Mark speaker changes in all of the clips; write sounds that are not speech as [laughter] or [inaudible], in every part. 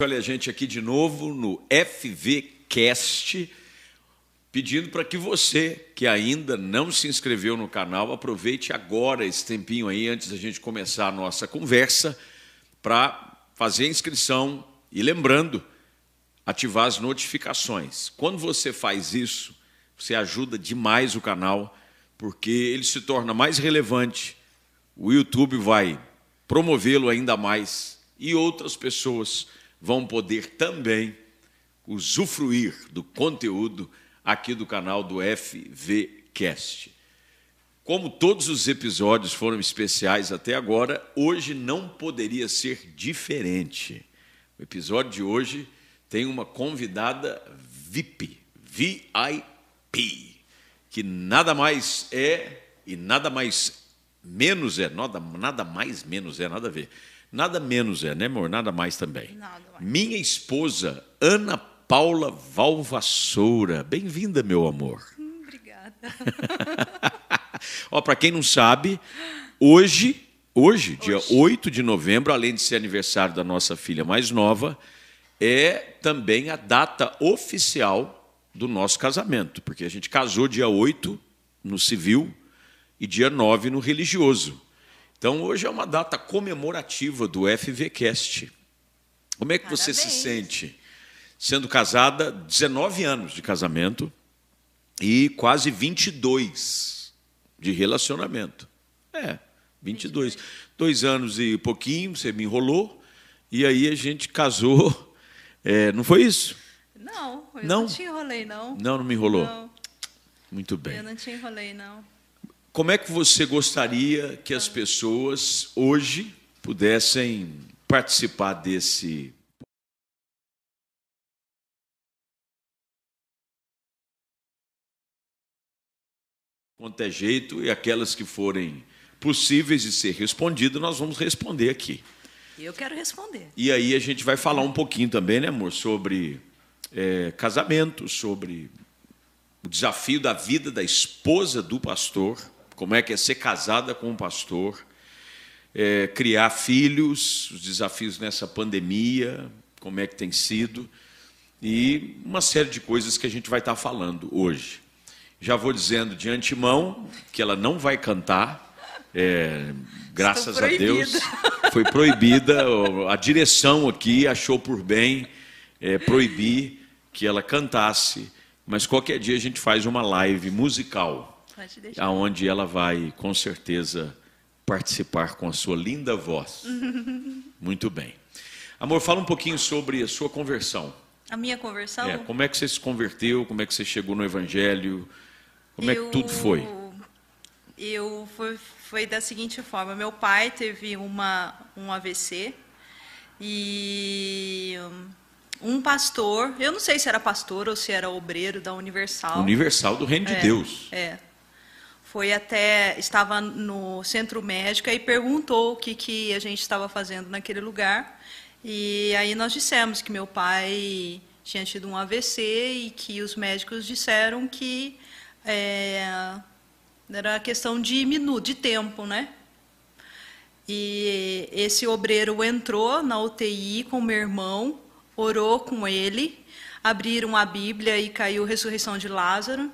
Speaker 1: Olha a gente aqui de novo no FVCast, pedindo para que você que ainda não se inscreveu no canal, aproveite agora esse tempinho aí antes da gente começar a nossa conversa para fazer a inscrição e lembrando, ativar as notificações. Quando você faz isso, você ajuda demais o canal, porque ele se torna mais relevante. O YouTube vai promovê-lo ainda mais e outras pessoas vão poder também usufruir do conteúdo aqui do canal do FVCast. Como todos os episódios foram especiais até agora, hoje não poderia ser diferente. O episódio de hoje tem uma convidada VIP, VIP, que nada mais é e nada mais menos é, nada, nada mais menos é, nada a ver Nada menos é, né, amor? Nada mais também. Nada mais. Minha esposa, Ana Paula Valvassoura. Bem-vinda, meu amor. [laughs]
Speaker 2: Hum, obrigada. [laughs]
Speaker 1: Ó, para quem não sabe, hoje, hoje, dia hoje. 8 de novembro, além de ser aniversário da nossa filha mais nova, é também a data oficial do nosso casamento, porque a gente casou dia 8 no civil e dia 9 no religioso. Então, hoje é uma data comemorativa do FVCast. Como é que Parabéns. você se sente sendo casada, 19 anos de casamento e quase 22 de relacionamento? É, 22. 22. Dois anos e pouquinho, você me enrolou, e aí a gente casou. É, não foi isso?
Speaker 2: Não, eu não, não te enrolei, não.
Speaker 1: Não, não me enrolou? Não. Muito bem.
Speaker 2: Eu não te enrolei, não.
Speaker 1: Como é que você gostaria que as pessoas hoje pudessem participar desse quanto é jeito e aquelas que forem possíveis de ser respondidas, nós vamos responder aqui.
Speaker 2: Eu quero responder.
Speaker 1: E aí a gente vai falar um pouquinho também, né, amor, sobre é, casamento, sobre o desafio da vida da esposa do pastor como é que é ser casada com um pastor, é, criar filhos, os desafios nessa pandemia, como é que tem sido, e uma série de coisas que a gente vai estar falando hoje. Já vou dizendo de antemão que ela não vai cantar, é, graças a Deus. [laughs] Foi proibida, a direção aqui achou por bem é, proibir que ela cantasse, mas qualquer dia a gente faz uma live musical aonde ela vai com certeza participar com a sua linda voz. [laughs] Muito bem. Amor, fala um pouquinho sobre a sua conversão.
Speaker 2: A minha conversão?
Speaker 1: É, como é que você se converteu? Como é que você chegou no Evangelho? Como eu, é que tudo foi?
Speaker 2: Eu foi, foi da seguinte forma: meu pai teve uma um AVC e um pastor, eu não sei se era pastor ou se era obreiro da Universal.
Speaker 1: Universal do Reino
Speaker 2: é,
Speaker 1: de Deus.
Speaker 2: É foi até estava no centro médico e perguntou o que que a gente estava fazendo naquele lugar e aí nós dissemos que meu pai tinha tido um AVC e que os médicos disseram que é, era questão de minuto, de tempo, né? E esse obreiro entrou na UTI com meu irmão, orou com ele, abriram a Bíblia e caiu a ressurreição de Lázaro.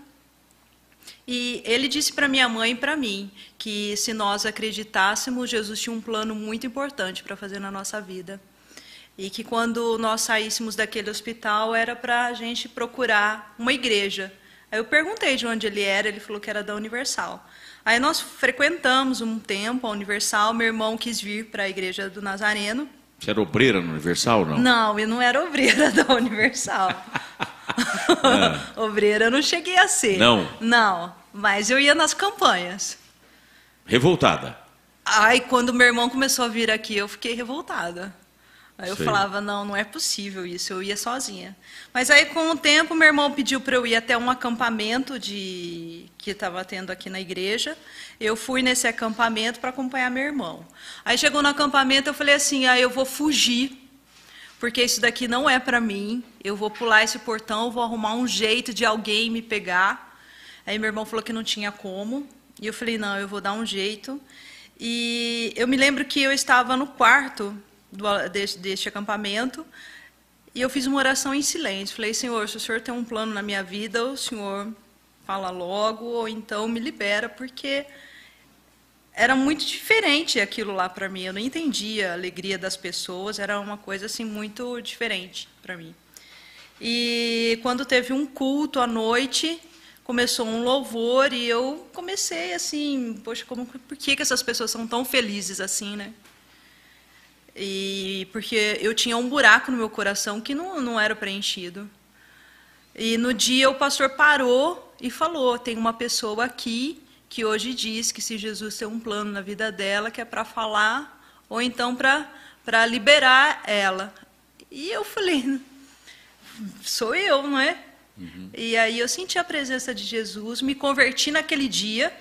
Speaker 2: E ele disse para minha mãe e para mim que se nós acreditássemos, Jesus tinha um plano muito importante para fazer na nossa vida. E que quando nós saíssemos daquele hospital era para a gente procurar uma igreja. Aí eu perguntei de onde ele era, ele falou que era da Universal. Aí nós frequentamos um tempo a Universal, meu irmão quis vir para a igreja do Nazareno.
Speaker 1: Você era obreira no Universal não?
Speaker 2: Não, eu não era obreira da Universal. [laughs] É. Obreira eu não cheguei a ser.
Speaker 1: Não?
Speaker 2: Não, mas eu ia nas campanhas.
Speaker 1: Revoltada?
Speaker 2: Aí quando meu irmão começou a vir aqui, eu fiquei revoltada. Aí eu Sei. falava, não, não é possível isso, eu ia sozinha. Mas aí, com o tempo, meu irmão pediu para eu ir até um acampamento de que estava tendo aqui na igreja. Eu fui nesse acampamento para acompanhar meu irmão. Aí chegou no acampamento, eu falei assim, ah, eu vou fugir porque isso daqui não é para mim. Eu vou pular esse portão, vou arrumar um jeito de alguém me pegar. Aí meu irmão falou que não tinha como. E eu falei, não, eu vou dar um jeito. E eu me lembro que eu estava no quarto do, deste, deste acampamento, E eu fiz uma oração em silêncio. Falei, Senhor, se o Senhor tem um plano na minha vida, o Senhor fala logo, ou então me libera, porque era muito diferente aquilo lá para mim. Eu não entendia a alegria das pessoas, era uma coisa assim muito diferente para mim. E quando teve um culto à noite, começou um louvor e eu comecei assim, poxa, como, por que, que essas pessoas são tão felizes assim, né? E porque eu tinha um buraco no meu coração que não, não era preenchido. E no dia o pastor parou e falou: tem uma pessoa aqui que hoje diz que se Jesus tem um plano na vida dela, que é para falar ou então para liberar ela. E eu falei: sou eu, não é? Uhum. E aí eu senti a presença de Jesus, me converti naquele dia.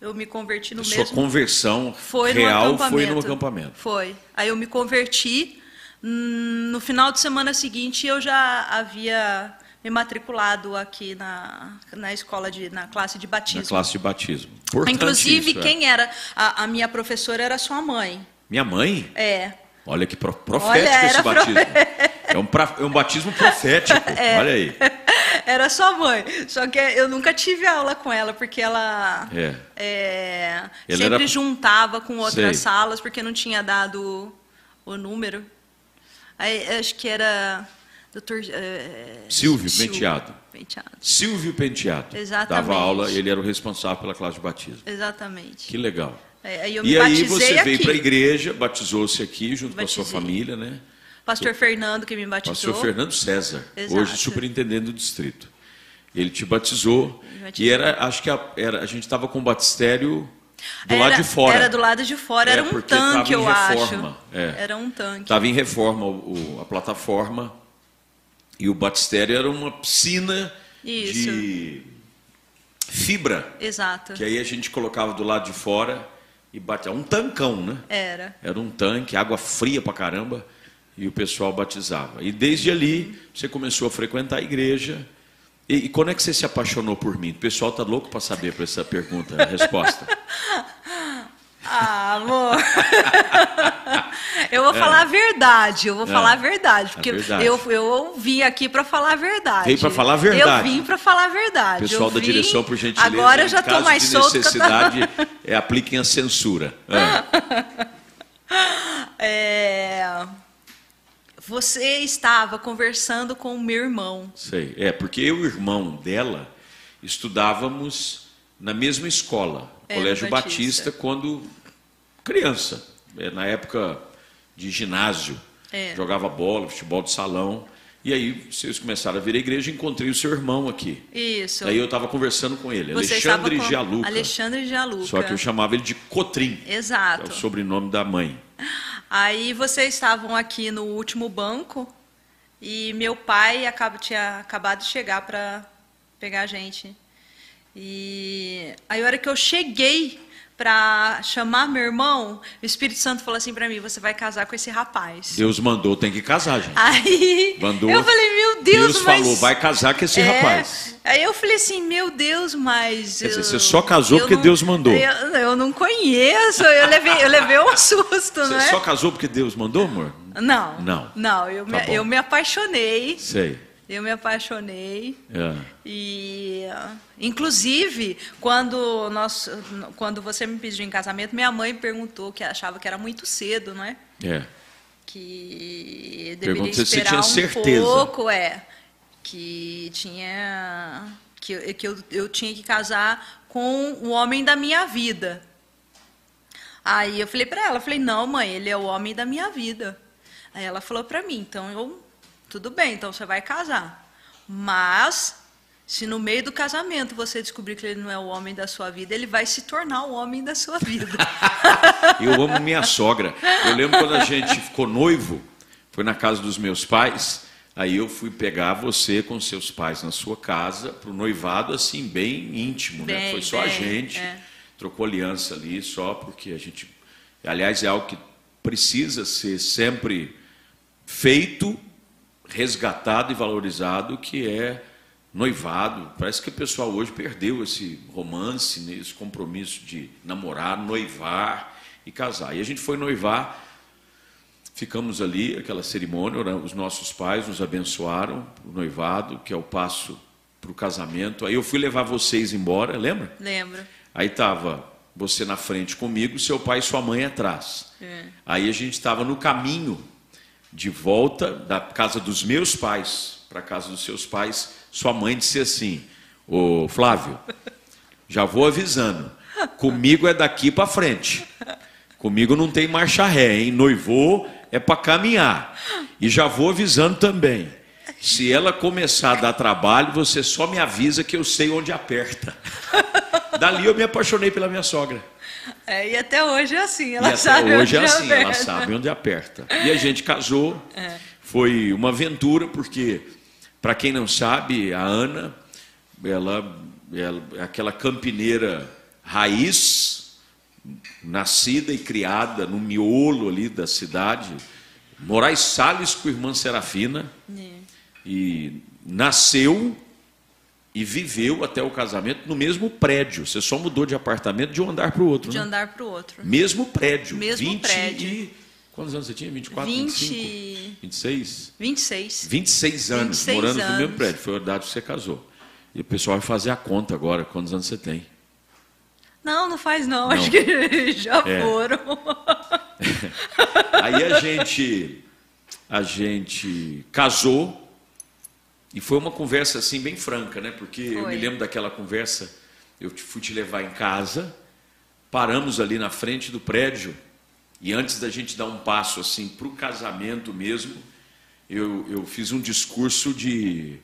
Speaker 2: Eu me converti no a mesmo.
Speaker 1: Sua conversão foi real foi no acampamento.
Speaker 2: Foi. Aí eu me converti. Hum, no final de semana seguinte eu já havia me matriculado aqui na, na escola de na classe de batismo.
Speaker 1: Na classe de batismo.
Speaker 2: Inclusive isso, é. quem era a, a, minha professora era sua mãe.
Speaker 1: Minha mãe?
Speaker 2: É.
Speaker 1: Olha que profético Olha, esse batismo. É um, pra, é um batismo profético. [laughs] É. Olha aí.
Speaker 2: Era sua mãe. Só que eu nunca tive aula com ela, porque ela é. É, sempre era... juntava com outras Sei. salas, porque não tinha dado o número. Aí, acho que era doutor
Speaker 1: é, Silvio, Silvio Penteado. Penteado. Silvio Penteado. Exatamente. Dava aula, ele era o responsável pela classe de batismo.
Speaker 2: Exatamente.
Speaker 1: Que legal.
Speaker 2: É, aí
Speaker 1: e aí você veio para a igreja, batizou-se aqui junto Batizei. com a sua família, né?
Speaker 2: Pastor Fernando que me batizou.
Speaker 1: Pastor Fernando César, Exato. hoje superintendente do distrito. Ele te batizou, batizou. e era, acho que a, era, a gente estava com o batistério do
Speaker 2: era,
Speaker 1: lado de fora.
Speaker 2: Era do lado de fora, é, era um tanque, eu reforma, acho. É. Era um tanque.
Speaker 1: Estava em reforma o, a plataforma, e o batistério era uma piscina Isso. de fibra.
Speaker 2: Exato.
Speaker 1: Que aí a gente colocava do lado de fora e batia. Um tancão, né?
Speaker 2: Era.
Speaker 1: Era um tanque, água fria pra caramba e o pessoal batizava. E desde ali você começou a frequentar a igreja. E, e quando é que você se apaixonou por mim? O pessoal tá louco para saber para essa pergunta, a resposta. [laughs]
Speaker 2: Ah, amor. eu vou é. falar a verdade, eu vou é. falar a verdade, porque a verdade. Eu, eu vim aqui para falar a verdade.
Speaker 1: Veio para falar a verdade.
Speaker 2: Eu vim para falar a verdade.
Speaker 1: Pessoal
Speaker 2: eu
Speaker 1: da
Speaker 2: vim...
Speaker 1: direção, por gentileza,
Speaker 2: Agora eu já estou mais
Speaker 1: de
Speaker 2: solto.
Speaker 1: necessidade, é, apliquem a censura.
Speaker 2: É. [laughs] é você estava conversando com o meu irmão.
Speaker 1: Sei, é, porque eu e o irmão dela estudávamos na mesma escola, é, Colégio Batista. Batista, quando criança, é, na época de ginásio, é. jogava bola, futebol de salão. E aí vocês começaram a vir à igreja, encontrei o seu irmão aqui.
Speaker 2: Isso.
Speaker 1: Aí eu estava conversando com ele, Você Alexandre Gialuca.
Speaker 2: Alexandre Gialuca.
Speaker 1: Só que eu chamava ele de Cotrim.
Speaker 2: Exato.
Speaker 1: é o sobrenome da mãe. [gasps]
Speaker 2: Aí vocês estavam aqui no último banco e meu pai acaba, tinha acabado de chegar para pegar a gente. E aí, a hora que eu cheguei para chamar meu irmão, o Espírito Santo falou assim para mim: você vai casar com esse rapaz.
Speaker 1: Deus mandou, tem que casar, gente.
Speaker 2: Aí mandou, eu falei: meu Deus,
Speaker 1: Deus
Speaker 2: mas...
Speaker 1: falou, vai casar com esse é... rapaz.
Speaker 2: Aí eu falei assim: meu Deus, mas.
Speaker 1: Quer dizer, você só casou porque
Speaker 2: não...
Speaker 1: Deus mandou.
Speaker 2: Eu, eu, não conheço, eu levei, eu levei um susto,
Speaker 1: você
Speaker 2: né?
Speaker 1: Você só casou porque Deus mandou, amor?
Speaker 2: Não.
Speaker 1: Não.
Speaker 2: Não, eu, tá me, eu me apaixonei.
Speaker 1: Sei.
Speaker 2: Eu me apaixonei.
Speaker 1: É.
Speaker 2: E, inclusive, quando, nós, quando você me pediu em casamento, minha mãe perguntou que achava que era muito cedo, não é?
Speaker 1: É.
Speaker 2: Que deveria Pergunta esperar se um certeza. pouco, é. Que tinha. Que, que eu, eu tinha que casar com o homem da minha vida. Aí eu falei para ela, falei, não, mãe, ele é o homem da minha vida. Aí ela falou para mim, então eu tudo bem, então você vai casar. Mas, se no meio do casamento você descobrir que ele não é o homem da sua vida, ele vai se tornar o homem da sua vida. [laughs]
Speaker 1: eu amo minha sogra. Eu lembro quando a gente ficou noivo, foi na casa dos meus pais. Aí eu fui pegar você com seus pais na sua casa para o noivado assim bem íntimo, bem, né? Foi só bem, a gente é. trocou aliança ali só porque a gente, aliás, é algo que precisa ser sempre feito resgatado e valorizado que é noivado. Parece que o pessoal hoje perdeu esse romance, né, esse compromisso de namorar, noivar e casar. E a gente foi noivar. ficamos ali, aquela cerimônia, os nossos pais nos abençoaram, o noivado, que é o passo para o casamento. Aí eu fui levar vocês embora, lembra?
Speaker 2: Lembro.
Speaker 1: Aí estava você na frente comigo, seu pai e sua mãe atrás. É. Aí a gente estava no caminho de volta da casa dos meus pais para a casa dos seus pais. Sua mãe disse assim: Ô Flávio, já vou avisando, comigo é daqui para frente. Comigo não tem marcha ré, hein? Noivou é para caminhar. E já vou avisando também. Se ela começar a dar trabalho, você só me avisa que eu sei onde aperta. [laughs] Dali eu me apaixonei pela minha sogra.
Speaker 2: É, e até hoje é assim, ela
Speaker 1: e
Speaker 2: sabe
Speaker 1: até hoje
Speaker 2: onde
Speaker 1: é assim,
Speaker 2: aperta.
Speaker 1: ela sabe onde aperta. E a gente casou. É. Foi uma aventura, porque, para quem não sabe, a Ana, ela, ela é aquela campineira raiz, nascida e criada no miolo ali da cidade, Moraes Salles com a irmã Serafina, é. e nasceu e viveu até o casamento no mesmo prédio. Você só mudou de apartamento de um andar para o outro.
Speaker 2: De
Speaker 1: né?
Speaker 2: andar para o outro.
Speaker 1: Mesmo prédio.
Speaker 2: Mesmo
Speaker 1: 20
Speaker 2: prédio.
Speaker 1: E... Quantos anos você tinha? 24,
Speaker 2: 20...
Speaker 1: 25? 26?
Speaker 2: 26.
Speaker 1: 26 anos
Speaker 2: 26
Speaker 1: morando
Speaker 2: anos.
Speaker 1: no mesmo prédio. Foi a idade que você casou. E o pessoal vai fazer a conta agora, quantos anos você tem.
Speaker 2: Não, não faz não,
Speaker 1: Não.
Speaker 2: acho que [laughs] já
Speaker 1: É.
Speaker 2: foram. [laughs]
Speaker 1: Aí a gente, a gente casou e foi uma conversa assim bem franca, né? Porque eu
Speaker 2: Foi.
Speaker 1: me lembro daquela conversa. Eu fui te levar em casa, paramos ali na frente do prédio e antes da gente dar um passo assim para o casamento mesmo, eu, eu fiz um discurso de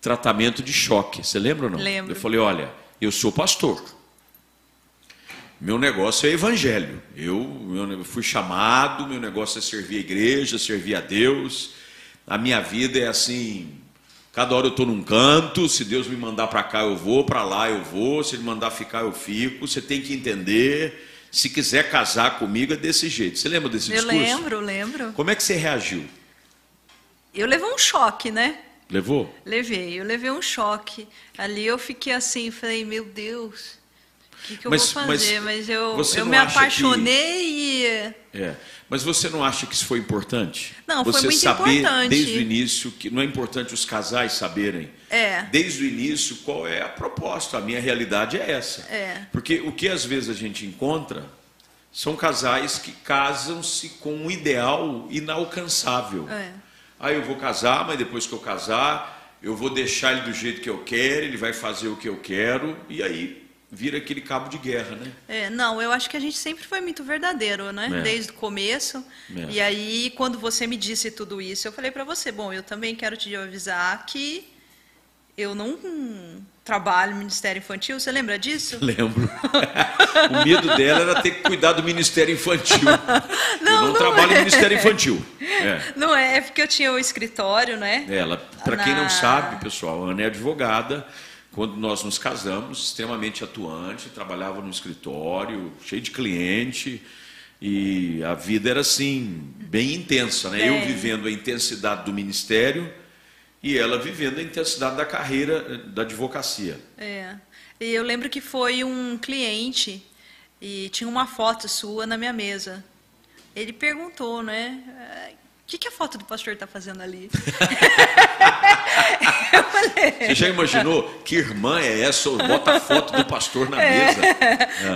Speaker 1: tratamento de choque. Você lembra ou não?
Speaker 2: Lembro.
Speaker 1: Eu falei, olha, eu sou pastor. Meu negócio é evangelho. Eu, eu fui chamado, meu negócio é servir a igreja, servir a Deus. A minha vida é assim, cada hora eu estou num canto, se Deus me mandar para cá eu vou, para lá eu vou, se Ele mandar ficar eu fico. Você tem que entender. Se quiser casar comigo é desse jeito. Você lembra desse
Speaker 2: Eu
Speaker 1: discurso?
Speaker 2: lembro, lembro.
Speaker 1: Como é que você reagiu?
Speaker 2: Eu levei um choque, né?
Speaker 1: Levou?
Speaker 2: Levei, eu levei um choque. Ali eu fiquei assim, falei, meu Deus, que, que eu
Speaker 1: Mas-
Speaker 2: vou
Speaker 1: mas
Speaker 2: fazer? Mas, eu,
Speaker 1: você
Speaker 2: eu
Speaker 1: não
Speaker 2: me
Speaker 1: acha que-
Speaker 2: apaixonei e.
Speaker 1: É. Mas você não acha que isso foi importante?
Speaker 2: Não, foi
Speaker 1: você
Speaker 2: muito
Speaker 1: saber
Speaker 2: importante.
Speaker 1: desde o início que não é importante os casais saberem.
Speaker 2: É.
Speaker 1: Desde o início qual é a proposta. A minha realidade é essa.
Speaker 2: É.
Speaker 1: Porque o que às vezes a gente encontra são casais que casam-se com um ideal inalcançável.
Speaker 2: É.
Speaker 1: Ah, eu vou casar, mas depois que eu casar, eu vou deixar ele do jeito que eu quero, ele vai fazer o que eu quero, e aí vira aquele cabo de guerra, né?
Speaker 2: É, não, eu acho que a gente sempre foi muito verdadeiro, né?
Speaker 1: É.
Speaker 2: Desde o começo.
Speaker 1: É.
Speaker 2: E aí, quando você me disse tudo isso, eu falei pra você, bom, eu também quero te avisar que eu não trabalho no Ministério Infantil. Você lembra disso? [laughs]
Speaker 1: Lembro. [laughs] o medo dela era ter que cuidar do Ministério Infantil. [laughs] eu
Speaker 2: Não,
Speaker 1: não,
Speaker 2: não
Speaker 1: trabalho
Speaker 2: é.
Speaker 1: no Ministério Infantil. É.
Speaker 2: Não é, é porque eu tinha o escritório, né?
Speaker 1: Ela, para quem não
Speaker 2: Na-
Speaker 1: sabe, pessoal, a Ana é advogada. Quando nós nos casamos, extremamente atuante, trabalhava no escritório, cheio de cliente, e a vida era assim, bem intensa, né? Eu
Speaker 2: Bem.
Speaker 1: vivendo a intensidade do ministério e ela vivendo a intensidade da carreira eh, da advocacia.
Speaker 2: É. E eu lembro que foi um cliente e tinha uma foto sua na minha mesa. Ele perguntou, né? "Ah, O que, que a foto do pastor está fazendo ali? [laughs] eu falei.
Speaker 1: Você já imaginou que irmã é essa? Bota a foto do pastor na mesa.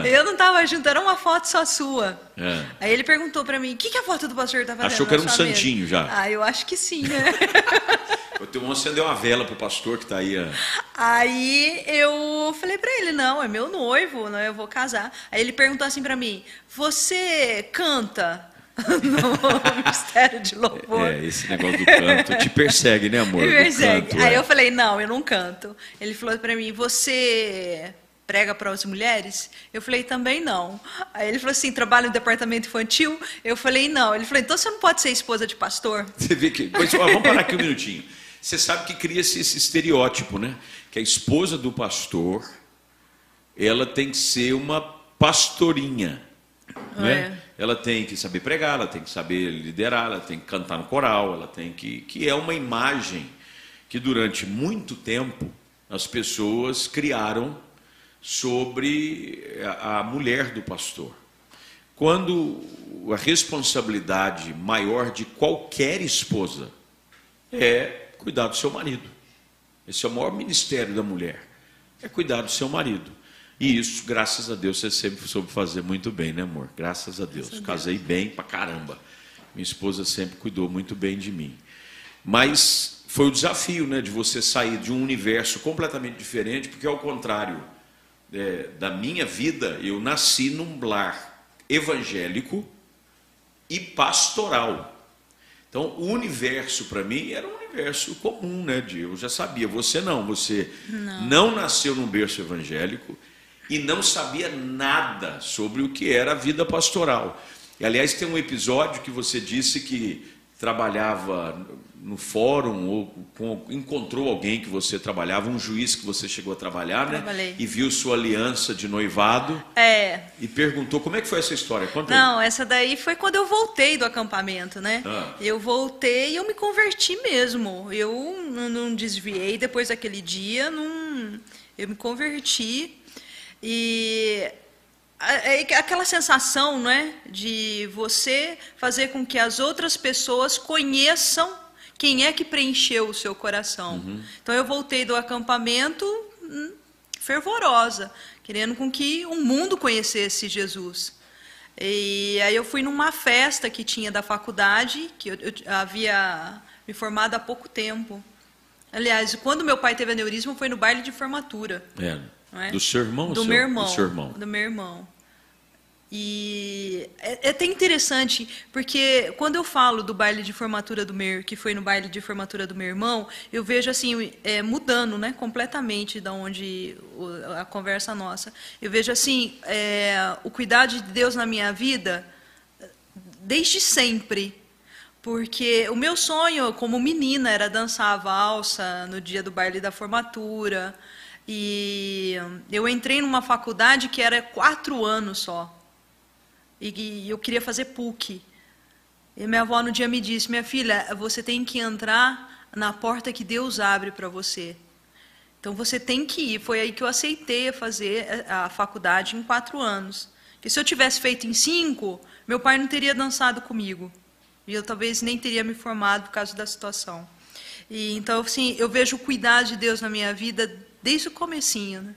Speaker 2: Eu não estava junto, era uma foto só sua.
Speaker 1: É.
Speaker 2: Aí ele perguntou para mim: o que, que a foto do pastor está fazendo?
Speaker 1: Achou que era um
Speaker 2: sua mesa?"
Speaker 1: santinho já.
Speaker 2: Ah, eu acho que sim, né? [laughs]
Speaker 1: Eu tenho um acender uma vela pro pastor que está aí. ó.
Speaker 2: Aí eu falei pra ele, não, é meu noivo, né? Eu vou casar. Aí ele perguntou assim pra mim, você canta [laughs] no Mistério de Louvor?
Speaker 1: É, esse negócio do canto te persegue, né, amor? [laughs]
Speaker 2: Me persegue.
Speaker 1: canto,
Speaker 2: Aí
Speaker 1: é.
Speaker 2: eu falei, não, eu não canto. Ele falou pra mim, você prega para as mulheres? Eu falei, também não. Aí ele falou assim, trabalha no departamento infantil? Eu falei, não. Ele falou, então você não pode ser esposa de pastor? [laughs]
Speaker 1: Você vê que. Pois, ó, vamos parar aqui um minutinho. Você sabe que cria-se esse estereótipo, né? Que a esposa do pastor, ela tem que ser uma pastorinha. Né? Ela tem que saber pregar, ela tem que saber liderar, ela tem que cantar no coral, ela tem que. que é uma imagem que durante muito tempo as pessoas criaram sobre a, mulher do pastor. quando a responsabilidade maior de qualquer esposa é cuidar do seu marido. Esse é o maior ministério da mulher, é cuidar do seu marido. E isso, graças a Deus, você sempre soube fazer muito bem, né, amor? Graças a Deus. Graças a Deus. Casei bem pra caramba. Minha esposa sempre cuidou muito bem de mim. Mas foi o desafio, né, de você sair de um universo completamente diferente, porque ao contrário é, da minha vida, eu nasci num lar evangélico e pastoral. Então, o universo para mim era um universo comum, né? De, eu já sabia. Você não, você não. não nasceu num berço evangélico e não sabia nada sobre o que era a vida pastoral. E, aliás, tem um episódio que você disse que trabalhava no fórum ou com, encontrou alguém que você trabalhava, um juiz que você chegou a trabalhar, né?
Speaker 2: Trabalhei.
Speaker 1: E viu sua aliança de noivado.
Speaker 2: É.
Speaker 1: E perguntou como é que foi essa história. Conta
Speaker 2: não,
Speaker 1: aí.
Speaker 2: essa daí foi quando eu voltei do acampamento, né? Ah. Eu voltei e eu me converti mesmo. Eu não, não desviei depois daquele dia, não, eu me converti e é aquela sensação, não é, de você fazer com que as outras pessoas conheçam quem é que preencheu o seu coração. Uhum. Então eu voltei do acampamento hum, fervorosa, querendo com que o mundo conhecesse Jesus. E aí eu fui numa festa que tinha da faculdade, que eu, eu havia me formado há pouco tempo. Aliás, quando meu pai teve aneurisma foi no baile de formatura.
Speaker 1: É. É? Do seu irmão?
Speaker 2: Do
Speaker 1: seu,
Speaker 2: meu irmão.
Speaker 1: Do seu irmão.
Speaker 2: Do meu irmão. E é, é, até interessante, porque quando eu falo do baile de formatura do meu, que foi no baile de formatura do meu irmão, eu vejo assim, é, mudando né, completamente da onde a conversa nossa. Eu vejo assim, é, o cuidado de Deus na minha vida desde sempre. Porque o meu sonho como menina era dançar a valsa no dia do baile da formatura. E eu entrei numa faculdade que era quatro anos só. E eu queria fazer PUC. E minha avó no dia me disse: Minha filha, você tem que entrar na porta que Deus abre para você. Então você tem que ir. Foi aí que eu aceitei fazer a faculdade em quatro anos. Porque se eu tivesse feito em cinco, meu pai não teria dançado comigo. E eu talvez nem teria me formado por causa da situação. E, então, assim, eu vejo o cuidado de Deus na minha vida desde o comecinho, né?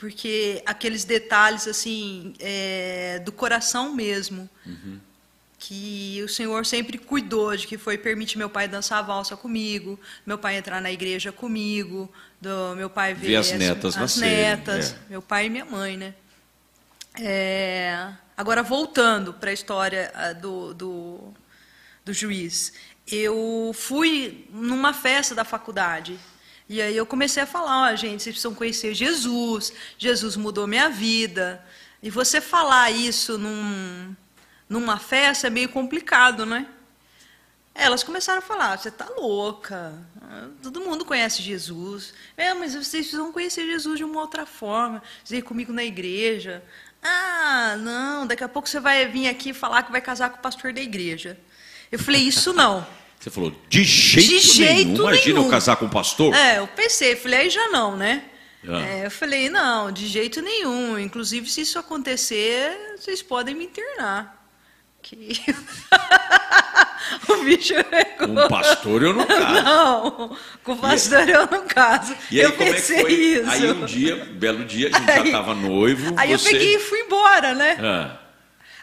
Speaker 2: porque aqueles detalhes assim é, do coração mesmo, uhum. que o Senhor sempre cuidou de que foi permitir meu pai dançar a valsa comigo, meu pai entrar na igreja comigo, do meu pai ver,
Speaker 1: ver as netas
Speaker 2: as netas, é. meu pai e minha mãe, né? É, agora voltando para a história do, do, do juiz, eu fui numa festa da faculdade e aí eu comecei a falar, ó, oh, gente, vocês precisam conhecer Jesus, Jesus mudou minha vida. E você falar isso num, numa festa é meio complicado, né? Elas começaram a falar, você está louca, todo mundo conhece Jesus. É, mas vocês precisam conhecer Jesus de uma outra forma, ir comigo na igreja. Ah, não, daqui a pouco você vai vir aqui falar que vai casar com o pastor da igreja. Eu falei, isso não.
Speaker 1: Você falou, de jeito, de jeito nenhum. nenhum. Imagina eu casar com um pastor?
Speaker 2: É, eu pensei, falei, aí já não, né? Ah. É, eu falei, não, de jeito nenhum. Inclusive, se isso acontecer, vocês podem me internar. Que... [laughs] o bicho pegou.
Speaker 1: Com um pastor eu não caso.
Speaker 2: Não, com o pastor eu não caso.
Speaker 1: E aí,
Speaker 2: eu
Speaker 1: como
Speaker 2: pensei
Speaker 1: é que foi?
Speaker 2: isso.
Speaker 1: Aí um dia, um belo dia, a gente aí, já estava noivo.
Speaker 2: Aí
Speaker 1: você...
Speaker 2: eu peguei e fui embora, né?
Speaker 1: Ah.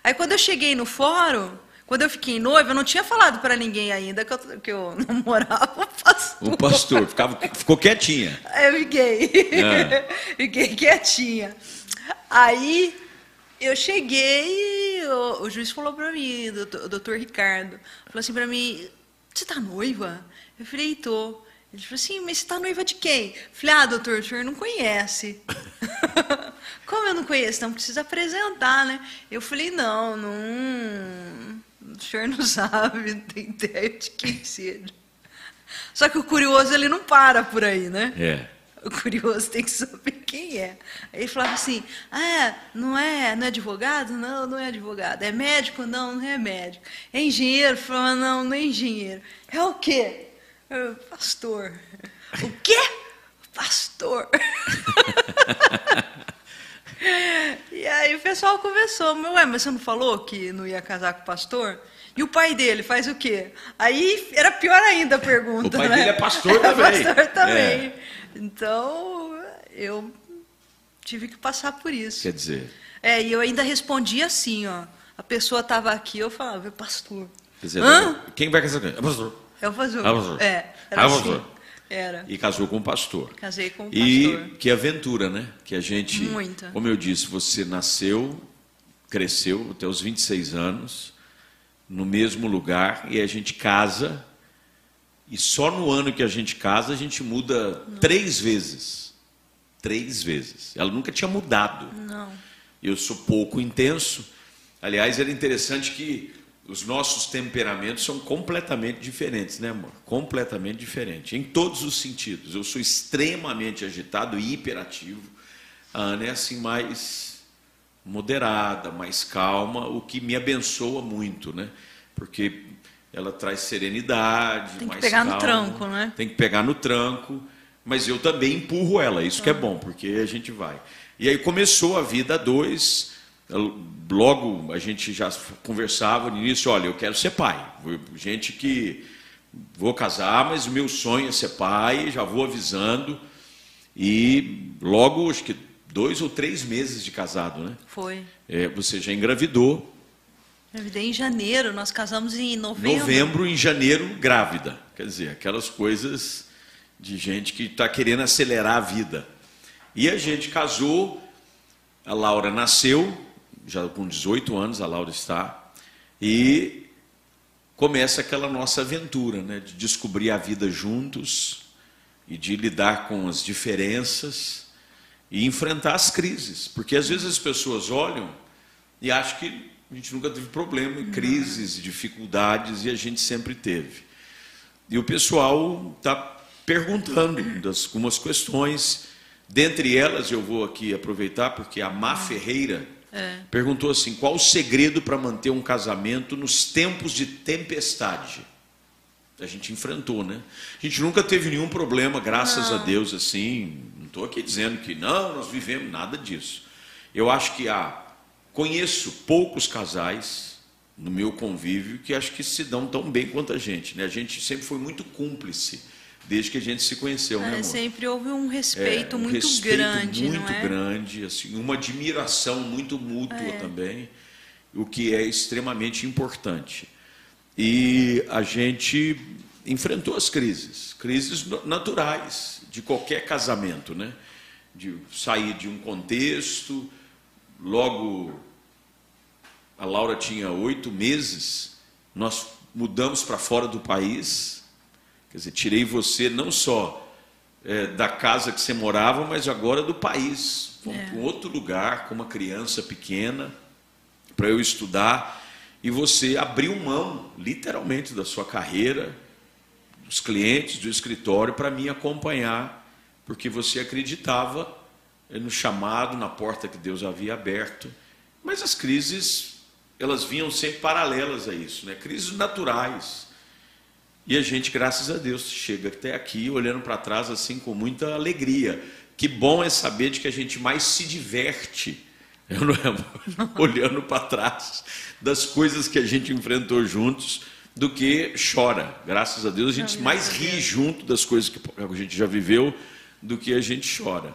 Speaker 2: Aí quando eu cheguei no fórum, quando eu fiquei noiva, eu não tinha falado para ninguém ainda que eu, que eu [laughs] namorava o pastor.
Speaker 1: O pastor, ficava, ficou quietinha.
Speaker 2: Eu fiquei. É. [laughs] fiquei quietinha. Aí eu cheguei e o, o juiz falou para mim, o doutor Ricardo, falou assim para mim, você está noiva? Eu falei, tô. Ele falou assim, mas você está noiva de quem? Eu falei, ah, doutor, o senhor não conhece. [laughs] Como eu não conheço? Então precisa apresentar, né? Eu falei, não, não o senhor não sabe, não tem ideia de quem seja. Só que o curioso, ele não para por aí, né?
Speaker 1: É.
Speaker 2: O curioso tem que saber quem é. Aí ele falava assim: ah, não é, não é advogado? Não, não é advogado. É médico? Não, não é médico. É engenheiro? Falava, não, não é engenheiro. É o quê? É pastor. O quê? Pastor. [laughs] E aí o pessoal conversou, meu, ué, mas você não falou que não ia casar com o pastor? E o pai dele faz o quê? Aí era pior ainda a pergunta,
Speaker 1: O pai
Speaker 2: né?
Speaker 1: dele é pastor também.
Speaker 2: pastor também.
Speaker 1: É.
Speaker 2: Então, eu tive que passar por isso.
Speaker 1: Quer dizer,
Speaker 2: É, e eu ainda respondi assim, ó. A pessoa estava aqui, eu falava, pastor.
Speaker 1: quer dizer
Speaker 2: Hã?
Speaker 1: quem vai casar com ele? É pastor.
Speaker 2: É o pastor.
Speaker 1: Ah, pastor.
Speaker 2: É, era
Speaker 1: Ah,
Speaker 2: assim.
Speaker 1: pastor.
Speaker 2: Era.
Speaker 1: E casou com um pastor.
Speaker 2: Casei com o
Speaker 1: E
Speaker 2: pastor.
Speaker 1: que aventura, né? Que a gente,
Speaker 2: Muita.
Speaker 1: como eu disse, você nasceu, cresceu até os 26 anos, no mesmo lugar, e a gente casa, e só no ano que a gente casa, a gente muda três vezes. Três vezes. Ela nunca tinha mudado.
Speaker 2: Não.
Speaker 1: Eu sou pouco intenso. Aliás, era interessante que os nossos temperamentos são completamente diferentes, né, amor? Completamente diferentes, em todos os sentidos. Eu sou extremamente agitado e hiperativo. A Ana é assim mais moderada, mais calma, o que me abençoa muito, né? Porque ela traz serenidade,
Speaker 2: Tem que pegar no
Speaker 1: calma.
Speaker 2: tranco, né?
Speaker 1: Tem que pegar no tranco, mas eu também empurro ela, isso que é bom, porque a gente vai. E aí começou a vida dois, logo a gente já conversava no início, olha, eu quero ser pai. Gente que vou casar, mas o meu sonho é ser pai, já vou avisando. E logo, acho que dois ou três meses de casado, né?
Speaker 2: Foi.
Speaker 1: É, você já engravidou,
Speaker 2: Engravidei em janeiro, nós casamos em novembro.
Speaker 1: novembro, em janeiro, grávida. Quer dizer, aquelas coisas de gente que está querendo acelerar a vida. E a gente casou, a Laura nasceu, já com 18 anos a Laura está, e começa aquela nossa aventura, né, de descobrir a vida juntos e de lidar com as diferenças e enfrentar as crises, porque às vezes as pessoas olham e acham que a gente nunca teve problema, crises, dificuldades e a gente sempre teve. E o pessoal está perguntando das, algumas questões. Dentre elas, eu vou aqui aproveitar, porque a Má Ferreira perguntou assim: qual o segredo para manter um casamento nos tempos de tempestade? A gente enfrentou, né? A gente nunca teve nenhum problema, graças a Deus, assim. Não estou aqui dizendo que não, nós vivemos nada disso. Eu acho que há. Conheço poucos casais no meu convívio que acho que se dão tão bem quanto a gente, né? A gente sempre foi muito cúmplice desde que a gente se conheceu, né,
Speaker 2: É,
Speaker 1: amor?
Speaker 2: sempre houve um respeito
Speaker 1: É, um
Speaker 2: muito
Speaker 1: respeito
Speaker 2: grande,
Speaker 1: muito
Speaker 2: é?
Speaker 1: grande, assim, uma admiração muito mútua
Speaker 2: É.
Speaker 1: também, o que é extremamente importante. E a gente enfrentou as crises, crises naturais de qualquer casamento, né? De sair de um contexto, logo a Laura tinha oito meses, nós mudamos para fora do país, quer dizer, tirei você não só é, da casa que você morava, mas agora do país. Fomos
Speaker 2: É.
Speaker 1: para um outro lugar com uma criança pequena para eu estudar e você abriu mão, literalmente, da sua carreira, dos clientes, do escritório, para me acompanhar, porque você acreditava eh, no chamado, na porta que Deus havia aberto. Mas as crises, elas vinham sempre paralelas a isso, né? crises naturais. E a gente, graças a Deus, chega até aqui olhando para trás assim com muita alegria. Que bom é saber de que a gente mais se diverte, [laughs] é, olhando para trás das coisas que a gente enfrentou juntos, do que chora. Graças a Deus, a gente mais ri junto das coisas que a gente já viveu do que a gente chora.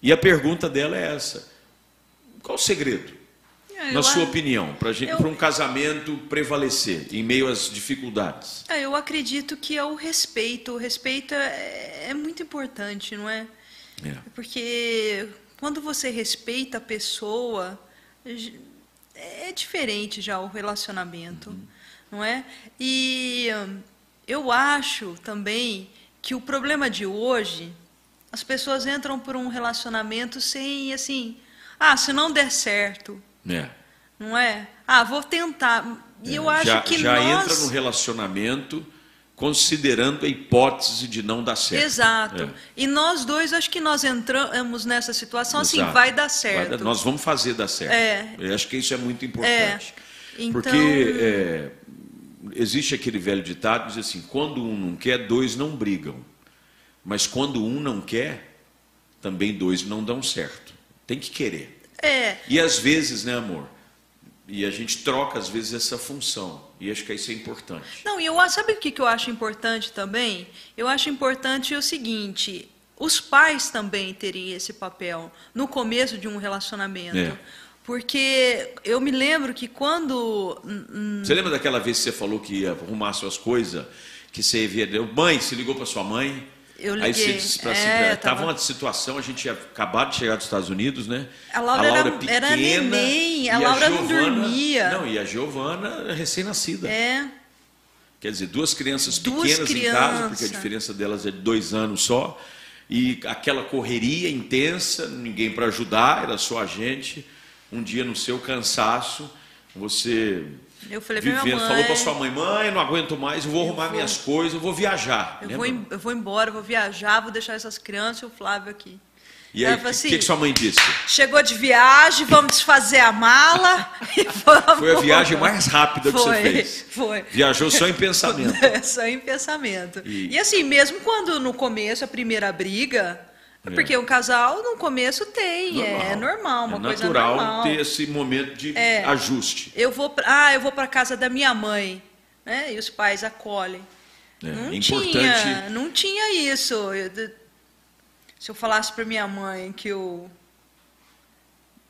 Speaker 1: E a pergunta dela é essa: qual o segredo?
Speaker 2: É,
Speaker 1: na sua
Speaker 2: a-
Speaker 1: opinião, para
Speaker 2: eu-
Speaker 1: um casamento prevalecer em meio às dificuldades?
Speaker 2: É, eu acredito que é o respeito. O respeito é, é muito importante, não é?
Speaker 1: É.
Speaker 2: Porque quando você respeita a pessoa, é diferente já o relacionamento, não é? E eu acho também que o problema de hoje, as pessoas entram por um relacionamento sem, assim, ah, se não der certo,
Speaker 1: É.
Speaker 2: não é? Ah, vou tentar. E eu acho
Speaker 1: já
Speaker 2: que
Speaker 1: já
Speaker 2: nós...
Speaker 1: entra no relacionamento considerando a hipótese de não dar certo.
Speaker 2: Exato.
Speaker 1: É.
Speaker 2: E nós dois, acho que nós entramos nessa situação assim,
Speaker 1: Exato.
Speaker 2: vai dar
Speaker 1: Vai
Speaker 2: certo.
Speaker 1: dar- nós vamos fazer dar certo.
Speaker 2: É.
Speaker 1: Eu acho que isso é muito importante.
Speaker 2: Então-
Speaker 1: Porque é, existe aquele velho ditado que diz assim: quando um não quer, dois não brigam. Mas quando um não quer, também dois não dão certo. Tem que querer.
Speaker 2: É.
Speaker 1: E às vezes, né, amor? E a gente troca, às vezes, essa função. E acho que isso é importante.
Speaker 2: Não, e eu sabe o que, eu acho importante também? Eu acho importante o seguinte: os pais também terem esse papel no começo de um relacionamento.
Speaker 1: É.
Speaker 2: Porque eu me lembro que quando.
Speaker 1: Você lembra daquela vez que você falou que ia arrumar suas coisas? Que você via. Mãe, você ligou para sua mãe?
Speaker 2: Eu
Speaker 1: Aí você
Speaker 2: liguei.
Speaker 1: disse pra
Speaker 2: É,
Speaker 1: assim,
Speaker 2: tava-
Speaker 1: tava uma situação, a gente tinha acabado de chegar dos Estados Unidos, né?
Speaker 2: A Laura era-
Speaker 1: pequena,
Speaker 2: era neném, a Laura não
Speaker 1: Giovana-
Speaker 2: dormia.
Speaker 1: Não, e a Giovana recém-nascida.
Speaker 2: É.
Speaker 1: Quer dizer, duas crianças
Speaker 2: Duas
Speaker 1: pequenas em casa, porque a diferença delas é de dois anos só. E aquela correria intensa, ninguém para ajudar, era só a gente. Um dia no seu cansaço, você
Speaker 2: Eu falei pra minha
Speaker 1: vivendo,
Speaker 2: mãe.
Speaker 1: falou para sua mãe, mãe, eu não aguento mais, eu vou arrumar
Speaker 2: vou-
Speaker 1: minhas coisas, eu vou viajar.
Speaker 2: Eu
Speaker 1: Lembra?
Speaker 2: vou, eu vou embora, vou viajar, vou deixar essas crianças e o Flávio aqui.
Speaker 1: E aí, o que,
Speaker 2: assim,
Speaker 1: que, que sua mãe disse?
Speaker 2: Chegou de viagem, vamos desfazer a mala [laughs] e vamos.
Speaker 1: Foi a viagem mais rápida que
Speaker 2: Foi,
Speaker 1: você fez.
Speaker 2: Foi.
Speaker 1: Viajou só em pensamento. [laughs]
Speaker 2: Só em pensamento.
Speaker 1: E-
Speaker 2: E... assim, mesmo quando no começo a primeira briga,
Speaker 1: É.
Speaker 2: porque um casal no começo tem, é normal, uma
Speaker 1: é
Speaker 2: coisa
Speaker 1: natural
Speaker 2: normal.
Speaker 1: ter esse momento de
Speaker 2: É.
Speaker 1: ajuste.
Speaker 2: Eu vou, pra, ah, eu vou para casa da minha mãe, né? E os pais acolhem.
Speaker 1: É,
Speaker 2: não
Speaker 1: é importante.
Speaker 2: tinha, não tinha isso. Eu- se eu falasse para minha mãe que eu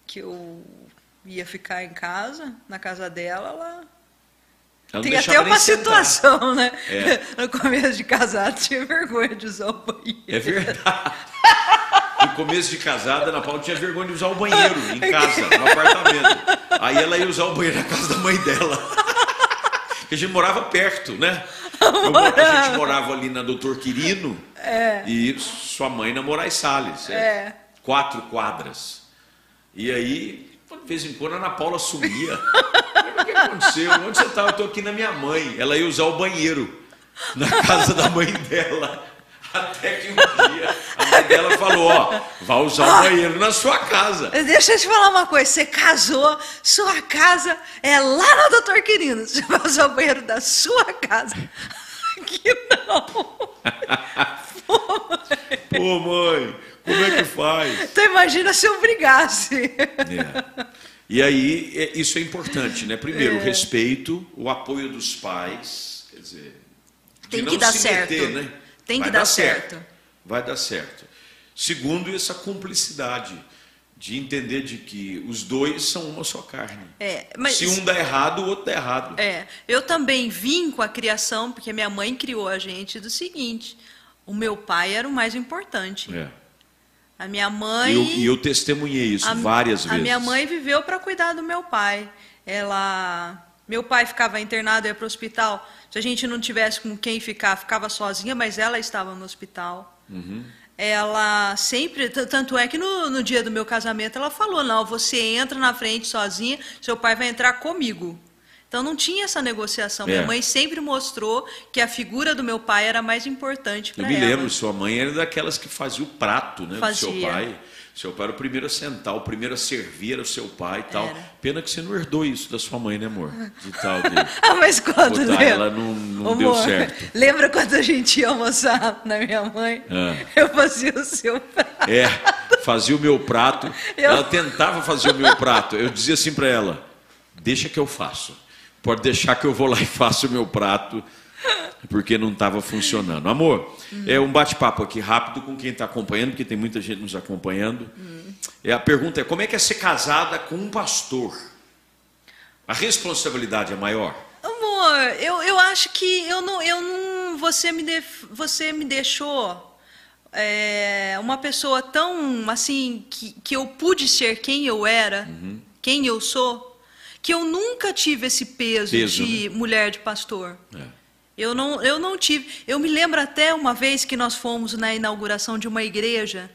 Speaker 2: que eu ia ficar em casa, na casa dela, ela
Speaker 1: Ela
Speaker 2: tem até uma
Speaker 1: sentar.
Speaker 2: situação, né?
Speaker 1: É. [laughs]
Speaker 2: No começo de casado tinha vergonha de usar o banheiro.
Speaker 1: É verdade. No começo de casada, a Ana Paula tinha vergonha de usar o banheiro em casa, no apartamento. Aí ela ia usar o banheiro na casa da mãe dela. Porque a gente morava perto, né? Eu, a gente morava ali na Doutor Quirino e sua mãe na Moraes Salles.
Speaker 2: É.
Speaker 1: Quatro quadras. E aí, de vez em quando, a Ana Paula sumia. O que aconteceu? Onde você estava? Eu estou aqui na minha mãe. Ela ia usar o banheiro na casa da mãe dela. Até que um dia a mãe dela falou: Ó, vai usar o banheiro na sua casa.
Speaker 2: Deixa eu te falar uma coisa, você casou, sua casa é lá na Doutor Quirino. Você vai usar o banheiro da sua casa. Aqui não. [laughs]
Speaker 1: Pô, mãe, como é que faz?
Speaker 2: Então imagina se eu brigasse.
Speaker 1: É. E aí, é- isso é importante, né? Primeiro, o respeito, o apoio dos pais, quer dizer,
Speaker 2: Tem que dar certo.
Speaker 1: meter, né?
Speaker 2: Tem que dar certo.
Speaker 1: Vai dar certo. Segundo, essa cumplicidade de entender de que os dois são uma só carne.
Speaker 2: É, mas
Speaker 1: Se um dá errado, o outro dá errado.
Speaker 2: É, eu também vim com a criação, porque minha mãe criou a gente do seguinte: o meu pai era o mais importante.
Speaker 1: É.
Speaker 2: A minha
Speaker 1: E
Speaker 2: mãe.
Speaker 1: eu, e eu testemunhei isso
Speaker 2: a,
Speaker 1: várias
Speaker 2: a
Speaker 1: vezes.
Speaker 2: minha mãe viveu para cuidar do meu pai. Ela, meu pai ficava internado, ia para o hospital. Se a gente não tivesse com quem ficar, ficava sozinha, mas ela estava no hospital.
Speaker 1: Uhum.
Speaker 2: Ela sempre, tanto é que no, no dia do meu casamento ela falou: não, você entra na frente sozinha, seu pai vai entrar comigo. Então não tinha essa negociação.
Speaker 1: É.
Speaker 2: Minha mãe sempre mostrou que a figura do meu pai era mais importante
Speaker 1: Eu
Speaker 2: para
Speaker 1: me
Speaker 2: ela.
Speaker 1: lembro, sua mãe era daquelas que fazia o prato, né? Do seu
Speaker 2: Fazia.
Speaker 1: pai. Seu pai era o primeiro a sentar, o primeiro a servir era o seu pai e tal.
Speaker 2: Era.
Speaker 1: Pena que você não herdou isso da sua mãe, né, amor? De tal, de [laughs]
Speaker 2: Ah, mas quando
Speaker 1: botar
Speaker 2: lembra?
Speaker 1: ela não, não
Speaker 2: Ô,
Speaker 1: deu
Speaker 2: amor,
Speaker 1: certo.
Speaker 2: Lembra quando a gente ia almoçar na minha mãe?
Speaker 1: Ah.
Speaker 2: Eu fazia o seu prato.
Speaker 1: É, fazia o meu prato.
Speaker 2: Eu-
Speaker 1: Ela tentava fazer o meu prato. Eu dizia assim para ela: deixa que eu faço. Pode deixar que eu vou lá e faço o meu prato, porque não estava funcionando. Amor, é um bate-papo aqui rápido com quem está acompanhando, porque tem muita gente nos acompanhando. É, a pergunta é: como é que é ser casada com um pastor? A responsabilidade é maior?
Speaker 2: Amor, eu, eu acho que eu não, eu não você me você me deixou é, uma pessoa tão assim que, que eu pude ser quem eu era,
Speaker 1: Uhum.
Speaker 2: quem eu sou, que eu nunca tive esse peso,
Speaker 1: Peso,
Speaker 2: de mulher de pastor.
Speaker 1: É.
Speaker 2: Eu não, eu não tive. Eu me lembro até uma vez que nós fomos na inauguração de uma igreja.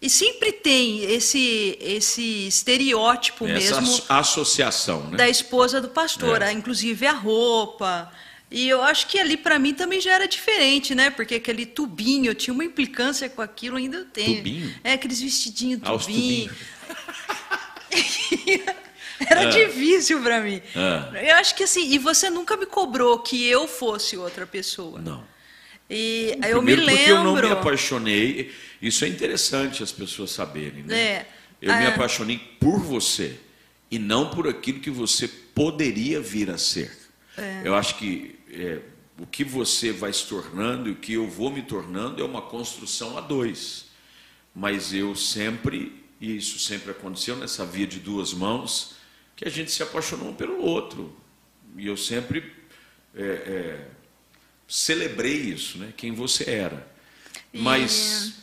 Speaker 2: E sempre tem esse, esse estereótipo
Speaker 1: Essa
Speaker 2: mesmo
Speaker 1: asso- associação, né?
Speaker 2: da esposa do pastor,
Speaker 1: É.
Speaker 2: inclusive a roupa. E eu acho que ali para mim também já era diferente, né? Porque aquele tubinho, eu tinha uma implicância com aquilo, ainda eu tenho.
Speaker 1: Tubinho?
Speaker 2: É, aqueles vestidinhos
Speaker 1: Ah, os
Speaker 2: tubinho. [laughs] [laughs] era difícil para mim.
Speaker 1: Ah.
Speaker 2: Eu acho que assim, e você nunca me cobrou que eu fosse outra pessoa.
Speaker 1: Não.
Speaker 2: E eu me
Speaker 1: Primeiro
Speaker 2: lembro.
Speaker 1: porque eu não me apaixonei. Isso é interessante as pessoas saberem, né?
Speaker 2: É.
Speaker 1: Eu me apaixonei por você e não por aquilo que você poderia vir a ser.
Speaker 2: É.
Speaker 1: Eu acho que é, o que você vai se tornando e o que eu vou me tornando é uma construção a dois. Mas eu sempre, e isso sempre aconteceu nessa via de duas mãos, que a gente se apaixonou um pelo outro. E eu sempre é, é, celebrei isso, né? quem você era. Mas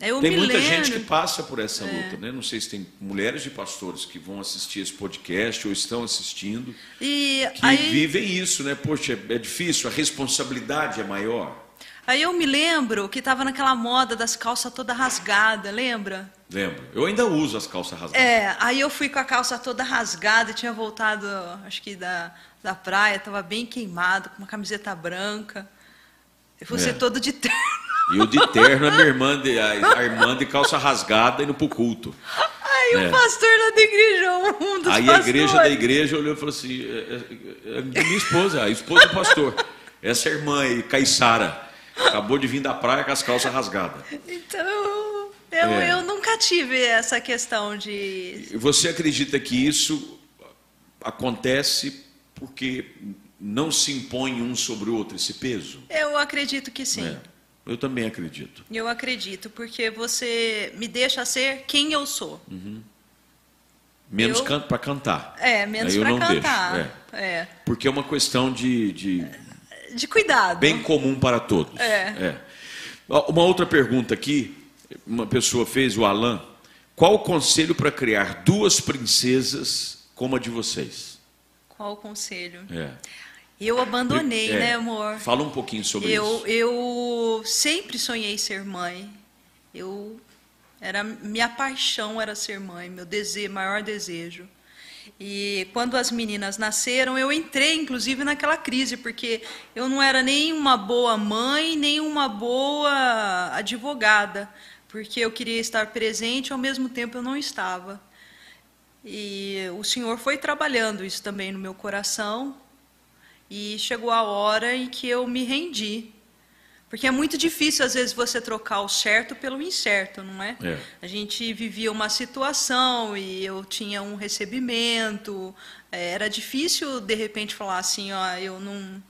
Speaker 2: eu
Speaker 1: tem muita
Speaker 2: lembro,
Speaker 1: gente que passa por essa luta, né? Não sei se tem mulheres de pastores que vão assistir esse podcast ou estão assistindo,
Speaker 2: e
Speaker 1: que
Speaker 2: aí,
Speaker 1: vivem isso, né? Poxa, é difícil, a responsabilidade é maior.
Speaker 2: Aí eu me lembro que estava naquela moda das calças toda rasgada, lembra?
Speaker 1: Lembra? Eu ainda uso as calças rasgadas.
Speaker 2: É, aí eu fui com a calça toda rasgada, tinha voltado, acho que da, da praia, estava bem queimado, com uma camiseta branca. E você
Speaker 1: É.
Speaker 2: todo de terno.
Speaker 1: E o de terno, a minha irmã de, a, [laughs] a irmã de calça rasgada indo pro culto.
Speaker 2: Aí
Speaker 1: É.
Speaker 2: o pastor lá da igreja, um dos
Speaker 1: Aí a
Speaker 2: pastores.
Speaker 1: igreja da igreja olhou e falou assim: é, é, é minha esposa, a esposa do pastor. Essa irmã aí, Caissara, acabou de vir da praia com as calças rasgadas.
Speaker 2: Então, eu,
Speaker 1: É.
Speaker 2: eu nunca tive essa questão de.
Speaker 1: Você acredita que isso acontece porque não se impõe um sobre o outro esse peso?
Speaker 2: Eu acredito que sim.
Speaker 1: É, eu também acredito.
Speaker 2: Eu acredito, porque você me deixa ser quem eu sou.
Speaker 1: Menos
Speaker 2: Eu-
Speaker 1: can para cantar.
Speaker 2: É, menos para cantar. é.
Speaker 1: Porque é uma questão de, de
Speaker 2: De cuidado.
Speaker 1: bem comum para todos.
Speaker 2: É.
Speaker 1: Ó, Uma outra pergunta aqui, uma pessoa fez, o Alan. Qual o conselho para criar duas princesas como a de vocês?
Speaker 2: Qual o conselho?
Speaker 1: É.
Speaker 2: Eu abandonei,
Speaker 1: É.
Speaker 2: né, amor?
Speaker 1: Fala um pouquinho sobre
Speaker 2: eu,
Speaker 1: isso.
Speaker 2: eu sempre sonhei ser mãe. Eu era minha paixão era ser mãe, meu desejo, maior desejo. E quando as meninas nasceram, eu entrei inclusive naquela crise, porque eu não era nem uma boa mãe, nem uma boa advogada, porque eu queria estar presente, ao mesmo tempo eu não estava. E o Senhor foi trabalhando isso também no meu coração, e chegou a hora em que eu me rendi. Porque é muito difícil, às vezes, você trocar o certo pelo incerto, não é?
Speaker 1: É.
Speaker 2: A gente vivia uma situação e eu tinha um recebimento. é, Era difícil, de repente, falar assim: ó, eu não,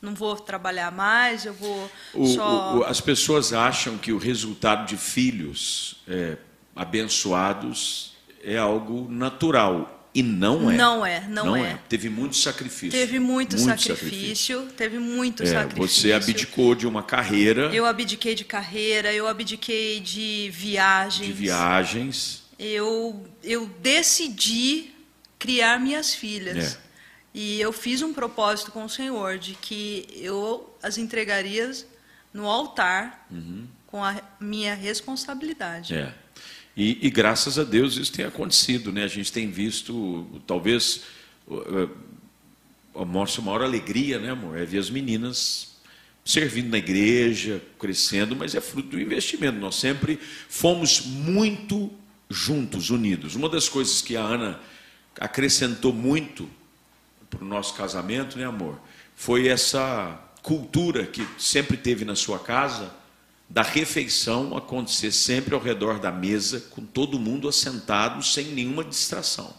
Speaker 2: não vou trabalhar mais, eu vou
Speaker 1: O-
Speaker 2: só.
Speaker 1: o- o- as pessoas acham que o resultado de filhos é, abençoados é algo natural. E não é.
Speaker 2: Não é, não é.
Speaker 1: Teve muito sacrifício.
Speaker 2: Teve muito, sacrifício, teve muito
Speaker 1: É,
Speaker 2: sacrifício.
Speaker 1: você abdicou de uma carreira
Speaker 2: Eu abdiquei de carreira, eu abdiquei de viagens.
Speaker 1: de viagens.
Speaker 2: Eu, eu decidi criar minhas filhas.
Speaker 1: É.
Speaker 2: E eu fiz um propósito com o Senhor de que eu as entregaria no altar com a minha responsabilidade.
Speaker 1: Uhum. É. E, e graças a Deus isso tem acontecido, né? A gente tem visto, talvez, a nossa maior alegria, né, amor? É ver as meninas servindo na igreja, crescendo, mas é fruto do investimento. Nós sempre fomos muito juntos, unidos. Uma das coisas que a Ana acrescentou muito para o nosso casamento, né, amor? Foi essa cultura que sempre teve na sua casa da refeição acontecer sempre ao redor da mesa, com todo mundo assentado, sem nenhuma distração.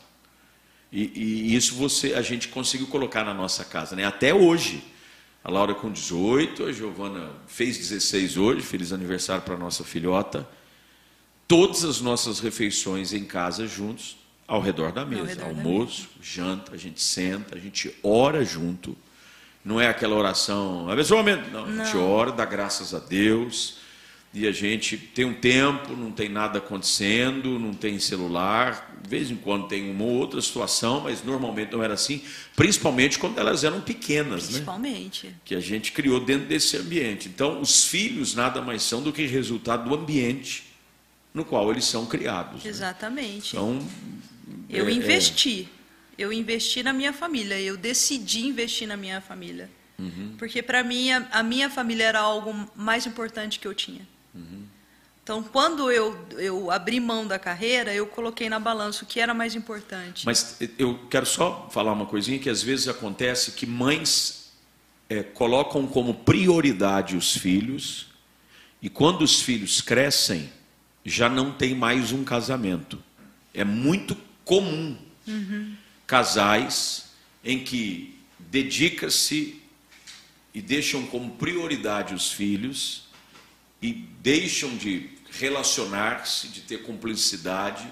Speaker 1: E, e isso você, a gente conseguiu colocar na nossa casa, né? Até hoje. A Laura com 18, a Giovana fez 16 hoje, feliz aniversário para nossa filhota. Todas as nossas refeições em casa juntos, ao redor da mesa.
Speaker 2: redor da
Speaker 1: Almoço, janta, a gente senta, a gente ora junto. Não é aquela oração, abençoamento. Não, a gente ora, dá graças a Deus. E a gente tem um tempo, não tem nada acontecendo, não tem celular. De vez em quando tem uma ou outra situação, mas normalmente não era assim. Principalmente quando elas eram pequenas, né?
Speaker 2: Principalmente.
Speaker 1: Que a gente criou dentro desse ambiente. Então, os filhos nada mais são do que resultado do ambiente no qual eles são criados. né?
Speaker 2: Exatamente.
Speaker 1: Então,
Speaker 2: eu
Speaker 1: é- é-
Speaker 2: investi. Eu investi na minha família. Eu decidi investir na minha família.
Speaker 1: Uhum.
Speaker 2: Porque para mim a minha família era algo mais importante que eu tinha.
Speaker 1: Uhum.
Speaker 2: Então, quando eu, eu abri mão da carreira, eu coloquei na balança o que era mais importante.
Speaker 1: Mas eu quero só falar uma coisinha que às vezes acontece que mães é, colocam como prioridade os filhos e quando os filhos crescem já não tem mais um casamento. É muito comum casais em que dedica-se e deixam como prioridade os filhos e deixam de relacionar-se, de ter cumplicidade.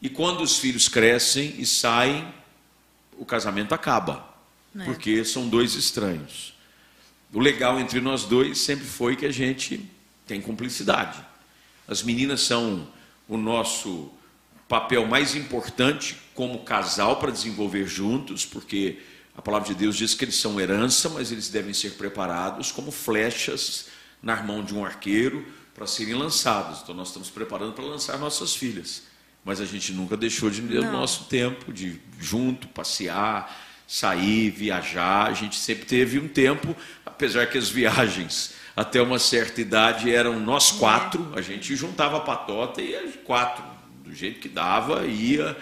Speaker 1: E quando os filhos crescem e saem, o casamento acaba,
Speaker 2: É.
Speaker 1: porque são dois estranhos. O legal entre nós dois sempre foi que a gente tem cumplicidade. As meninas são o nosso papel mais importante como casal para desenvolver juntos, porque a palavra de Deus diz que eles são herança, mas eles devem ser preparados como flechas na mão de um arqueiro para serem lançados. Então nós estamos preparando para lançar nossas filhas. Mas a gente nunca deixou de ter o nosso tempo de junto, passear, sair, viajar. A gente sempre teve um tempo, apesar que as viagens até uma certa idade eram nós quatro, a gente juntava a patota e as quatro, do jeito que dava, ia.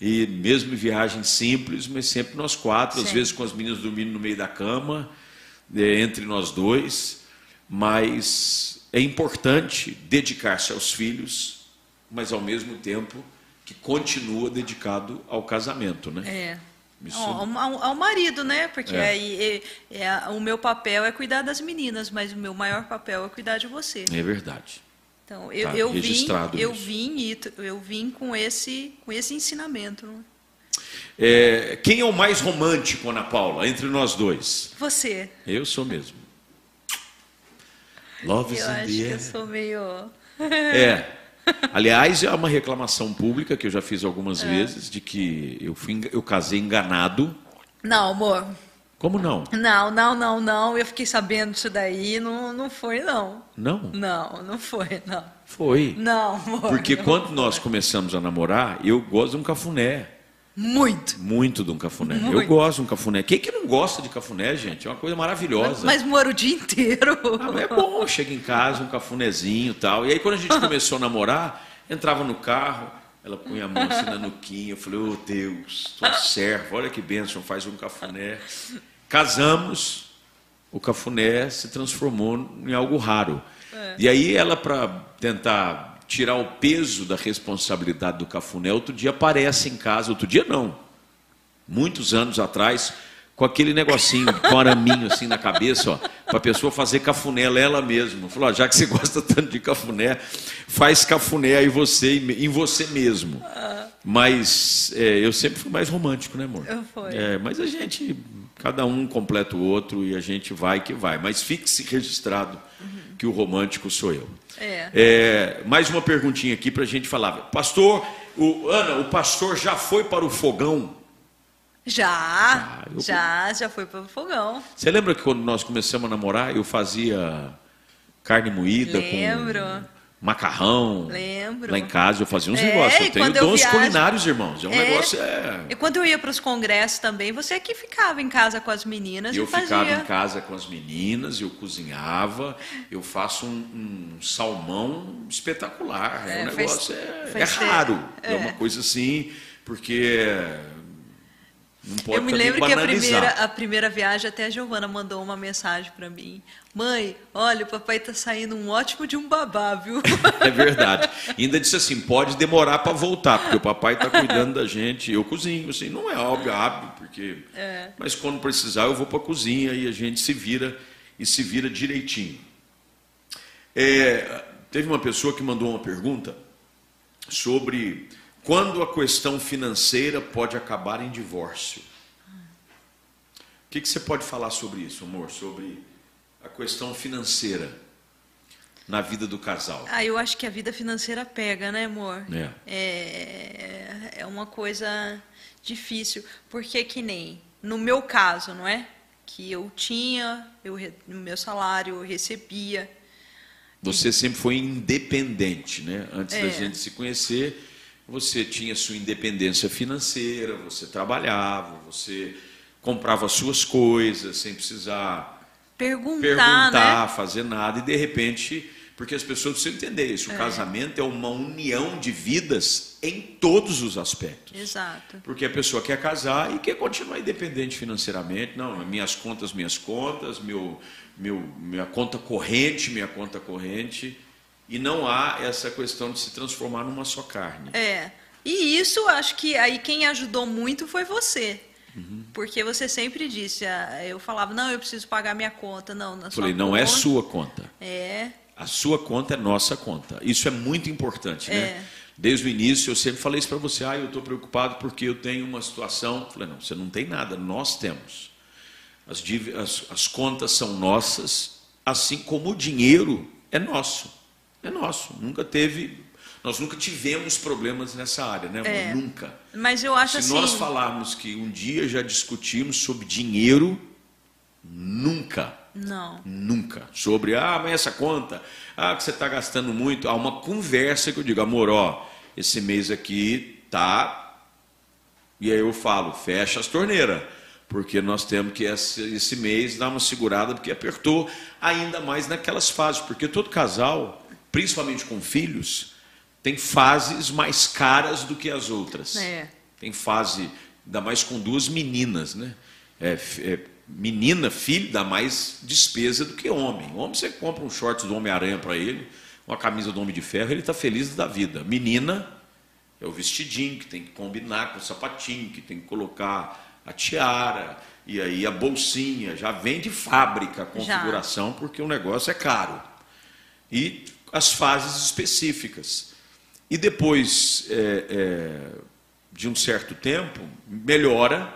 Speaker 1: E mesmo em viagens simples, mas sempre nós quatro, às
Speaker 2: Sim.
Speaker 1: vezes com as meninas dormindo no meio da cama, eh, entre nós dois. Mas é importante dedicar-se aos filhos, mas ao mesmo tempo que continua dedicado ao casamento, né?
Speaker 2: É.
Speaker 1: Isso-
Speaker 2: Ao, ao- ao marido, né? Porque
Speaker 1: É.
Speaker 2: aí é, é, o meu papel é cuidar das meninas, mas o meu maior papel é cuidar de você.
Speaker 1: É verdade.
Speaker 2: Então eu,
Speaker 1: Tá
Speaker 2: eu vim, eu
Speaker 1: isso.
Speaker 2: vim eu vim com esse com esse ensinamento. né?
Speaker 1: É, quem é o mais romântico, Ana Paula, entre nós dois?
Speaker 2: Você,
Speaker 1: Eu sou mesmo. Love
Speaker 2: eu acho que eu sou meio
Speaker 1: É. [laughs] Aliás, é uma reclamação pública que eu já fiz algumas vezes de que eu, fui, eu casei enganado.
Speaker 2: Não, amor.
Speaker 1: Como não?
Speaker 2: Não, não, não, não. Eu fiquei sabendo disso daí. Não, não foi, não.
Speaker 1: Não,
Speaker 2: Não, não foi, não.
Speaker 1: foi.
Speaker 2: Não, amor.
Speaker 1: Porque
Speaker 2: não.
Speaker 1: quando nós começamos a namorar, eu gosto de um cafuné.
Speaker 2: Muito.
Speaker 1: Muito de um cafuné. Eu
Speaker 2: Muito.
Speaker 1: gosto de um cafuné. Quem que não gosta de cafuné, gente? É uma coisa maravilhosa.
Speaker 2: Mas moro o dia inteiro.
Speaker 1: Ah, é bom, chega em casa, um cafunézinho e tal. E aí, quando a gente [laughs] começou a namorar, entrava no carro, ela punha a mão assim na nuquinha. Eu falei, oh Deus, tua serva, olha que bênção, faz um cafuné. Casamos, o cafuné se transformou em algo raro. E aí, ela, para tentar tirar o peso da responsabilidade do cafuné, outro dia aparece em casa, outro dia não, muitos anos atrás, com aquele negocinho, com araminho assim na cabeça, ó, para a pessoa fazer cafuné ela mesma. Falou, ó, já que você [laughs] gosta tanto de cafuné, faz cafuné aí você em você mesmo. Mas é, eu sempre fui mais romântico, né, amor?
Speaker 2: Eu fui.
Speaker 1: É, mas a gente, cada um completa o outro e a gente vai que vai. Mas fique-se registrado que o romântico sou eu.
Speaker 2: É.
Speaker 1: É, mais uma perguntinha aqui para a gente falar. Pastor, o, Ana, o pastor já foi para o fogão?
Speaker 2: Já,
Speaker 1: eu-
Speaker 2: já, já foi para o fogão.
Speaker 1: Você lembra que quando nós começamos a namorar, eu fazia carne moída
Speaker 2: Lembro.
Speaker 1: com macarrão?
Speaker 2: Lembro.
Speaker 1: Lá em casa eu fazia uns
Speaker 2: É,
Speaker 1: negócios. Eu tenho
Speaker 2: eu
Speaker 1: dons
Speaker 2: viajo-
Speaker 1: culinários, irmãos. É um
Speaker 2: É.
Speaker 1: negócio. É...
Speaker 2: E quando eu ia para os congressos também, você que ficava em casa com as meninas
Speaker 1: Eu
Speaker 2: e fazia.
Speaker 1: ficava em casa com as meninas, eu cozinhava, eu faço um, um salmão espetacular. É,
Speaker 2: É,
Speaker 1: um negócio é,
Speaker 2: faz
Speaker 1: é
Speaker 2: tempo.
Speaker 1: raro. É.
Speaker 2: É.
Speaker 1: uma coisa assim, porque não pode
Speaker 2: Eu me lembro que a primeira, a primeira viagem, até a Giovana mandou uma mensagem para mim. Mãe, olha, o papai tá saindo um ótimo de um babá, viu? [laughs]
Speaker 1: É verdade. E ainda disse assim, pode demorar para voltar, porque o papai está cuidando da gente. Eu cozinho, assim, não é óbvio, hábito, porque.
Speaker 2: É.
Speaker 1: Mas quando precisar, eu vou para a cozinha e a gente se vira e se vira direitinho. É, teve uma pessoa que mandou uma pergunta sobre quando a questão financeira pode acabar em divórcio. O que, que você pode falar sobre isso, amor? Sobre a questão financeira na vida do casal.
Speaker 2: Ah, eu acho que a vida financeira pega, né, amor?
Speaker 1: É.
Speaker 2: É, é uma coisa difícil, porque que nem no meu caso, não é? Que eu tinha, eu, no meu salário eu recebia.
Speaker 1: Você sempre foi independente, né? Antes da
Speaker 2: É.
Speaker 1: gente se conhecer, você tinha sua independência financeira, você trabalhava, você comprava suas coisas sem precisar
Speaker 2: Perguntar,
Speaker 1: perguntar,
Speaker 2: né?
Speaker 1: fazer nada, e de repente, porque as pessoas precisam entender isso, o casamento é uma união de vidas em todos os aspectos.
Speaker 2: Exato.
Speaker 1: Porque a pessoa quer casar e quer continuar independente financeiramente. Não, minhas contas, minhas contas, meu, meu, minha conta corrente, minha conta corrente. E não há essa questão de se transformar numa só carne.
Speaker 2: É. E isso, acho que aí quem ajudou muito foi você.
Speaker 1: Uhum.
Speaker 2: Porque você sempre disse, ah, eu falava, não, eu preciso pagar minha conta. Não, na
Speaker 1: Falei, não
Speaker 2: conta,
Speaker 1: é sua conta.
Speaker 2: É,
Speaker 1: A sua conta é nossa conta. Isso é muito importante, né?
Speaker 2: É.
Speaker 1: Desde o início eu sempre falei isso para você. Ah, eu estou preocupado porque eu tenho uma situação. Falei, não, você não tem nada, nós temos. As, dívi- as- as contas são nossas, assim como o dinheiro é nosso. É nosso. Nunca teve. Nós nunca tivemos problemas nessa área, né? amor?
Speaker 2: É.
Speaker 1: Nunca.
Speaker 2: mas eu acho
Speaker 1: Se
Speaker 2: assim.
Speaker 1: nós falarmos que um dia já discutimos sobre dinheiro, nunca.
Speaker 2: Não.
Speaker 1: Nunca. Sobre, ah, mas essa conta, ah, que você está gastando muito. Há uma conversa que eu digo, amor, ó, esse mês aqui tá. E aí eu falo, fecha as torneiras, porque nós temos que esse, esse mês dar uma segurada, porque apertou ainda mais naquelas fases. Porque todo casal, principalmente com filhos, tem fases mais caras do que as outras.
Speaker 2: É.
Speaker 1: Tem fase, ainda mais com duas meninas, né? É, é, menina, filho, dá mais despesa do que homem. Homem, você compra um short do Homem-Aranha para ele, uma camisa do Homem de Ferro, ele está feliz da vida. Menina, é o vestidinho que tem que combinar com o sapatinho, que tem que colocar a tiara, e aí a bolsinha, já vem de fábrica a
Speaker 2: Já.
Speaker 1: configuração, porque o negócio é caro. E as fases específicas. E depois é, é, de um certo tempo, melhora,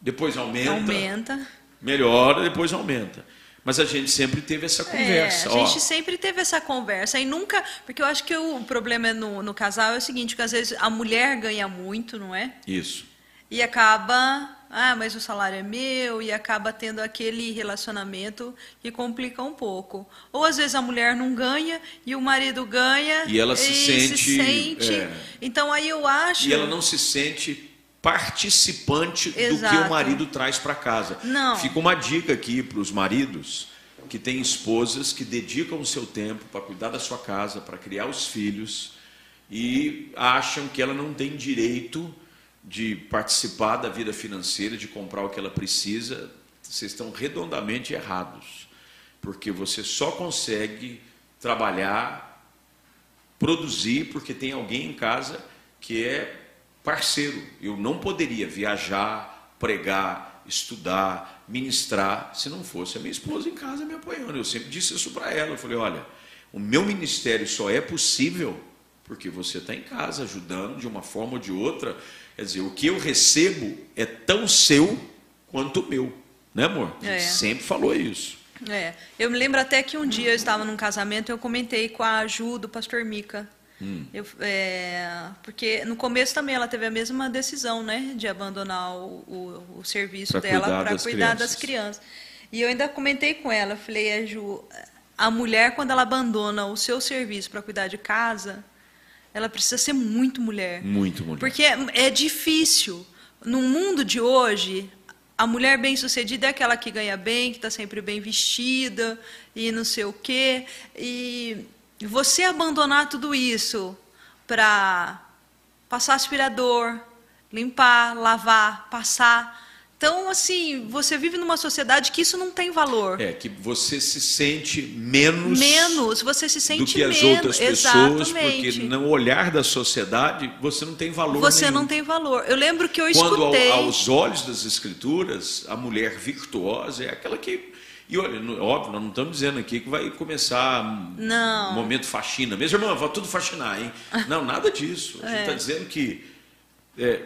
Speaker 1: depois aumenta,
Speaker 2: Aumenta.
Speaker 1: melhora, depois aumenta. Mas a gente sempre teve essa conversa.
Speaker 2: É, a
Speaker 1: ó.
Speaker 2: gente sempre teve essa conversa e nunca. Porque eu acho que o problema é no, no casal é o seguinte: que às vezes a mulher ganha muito, não é?
Speaker 1: Isso.
Speaker 2: E acaba. Ah, mas o salário é meu, e acaba tendo aquele relacionamento que complica um pouco. Ou às vezes a mulher não ganha e o marido ganha.
Speaker 1: E ela se sente,
Speaker 2: sente.
Speaker 1: é.
Speaker 2: Então aí eu acho.
Speaker 1: E ela não se sente participante do que
Speaker 2: Exato.
Speaker 1: o marido traz para casa.
Speaker 2: Não.
Speaker 1: Fica uma dica aqui para os maridos que têm esposas que dedicam o seu tempo para cuidar da sua casa, para criar os filhos e acham que ela não tem direito de participar da vida financeira, de comprar o que ela precisa. Vocês estão redondamente errados, porque você só consegue trabalhar produzir porque tem alguém em casa que é parceiro. Eu não poderia viajar, pregar, estudar, ministrar se não fosse a minha esposa em casa me apoiando. Eu sempre disse isso para ela. Eu falei: olha, o meu ministério só é possível porque você está em casa ajudando de uma forma ou de outra. Quer dizer, o que eu recebo é tão seu quanto o meu. Né, amor? A gente
Speaker 2: É.
Speaker 1: sempre falou isso.
Speaker 2: É, eu me lembro até que um dia eu estava num casamento e eu comentei com a Ju do pastor Mica.
Speaker 1: Hum.
Speaker 2: Eu, é, porque no começo também ela teve a mesma decisão, né, de abandonar o, o, o serviço
Speaker 1: Pra
Speaker 2: dela para cuidar
Speaker 1: crianças.
Speaker 2: das crianças. E eu ainda comentei com ela, falei, é, Ju, a mulher quando ela abandona o seu serviço para cuidar de casa, ela precisa ser muito mulher.
Speaker 1: Muito, muito.
Speaker 2: Porque é, é difícil. No mundo de hoje, a mulher bem-sucedida é aquela que ganha bem, que está sempre bem vestida e não sei o quê. E você abandonar tudo isso para passar aspirador, limpar, lavar, passar. Então, assim, você vive numa sociedade que isso não tem valor.
Speaker 1: É que você se sente menos
Speaker 2: Menos, você se sente
Speaker 1: do que as
Speaker 2: menos.
Speaker 1: outras pessoas,
Speaker 2: Exatamente.
Speaker 1: porque no olhar da sociedade você não tem valor
Speaker 2: Você
Speaker 1: nenhum.
Speaker 2: não tem valor. Eu lembro que eu
Speaker 1: Quando ao-
Speaker 2: escutei.
Speaker 1: aos olhos das escrituras, a mulher virtuosa é aquela que e olha, óbvio, nós não estamos dizendo aqui que vai começar um
Speaker 2: Não.
Speaker 1: momento faxina. Mesmo irmã, vai tudo faxinar, hein? [laughs] Não, nada disso. A gente está dizendo que é,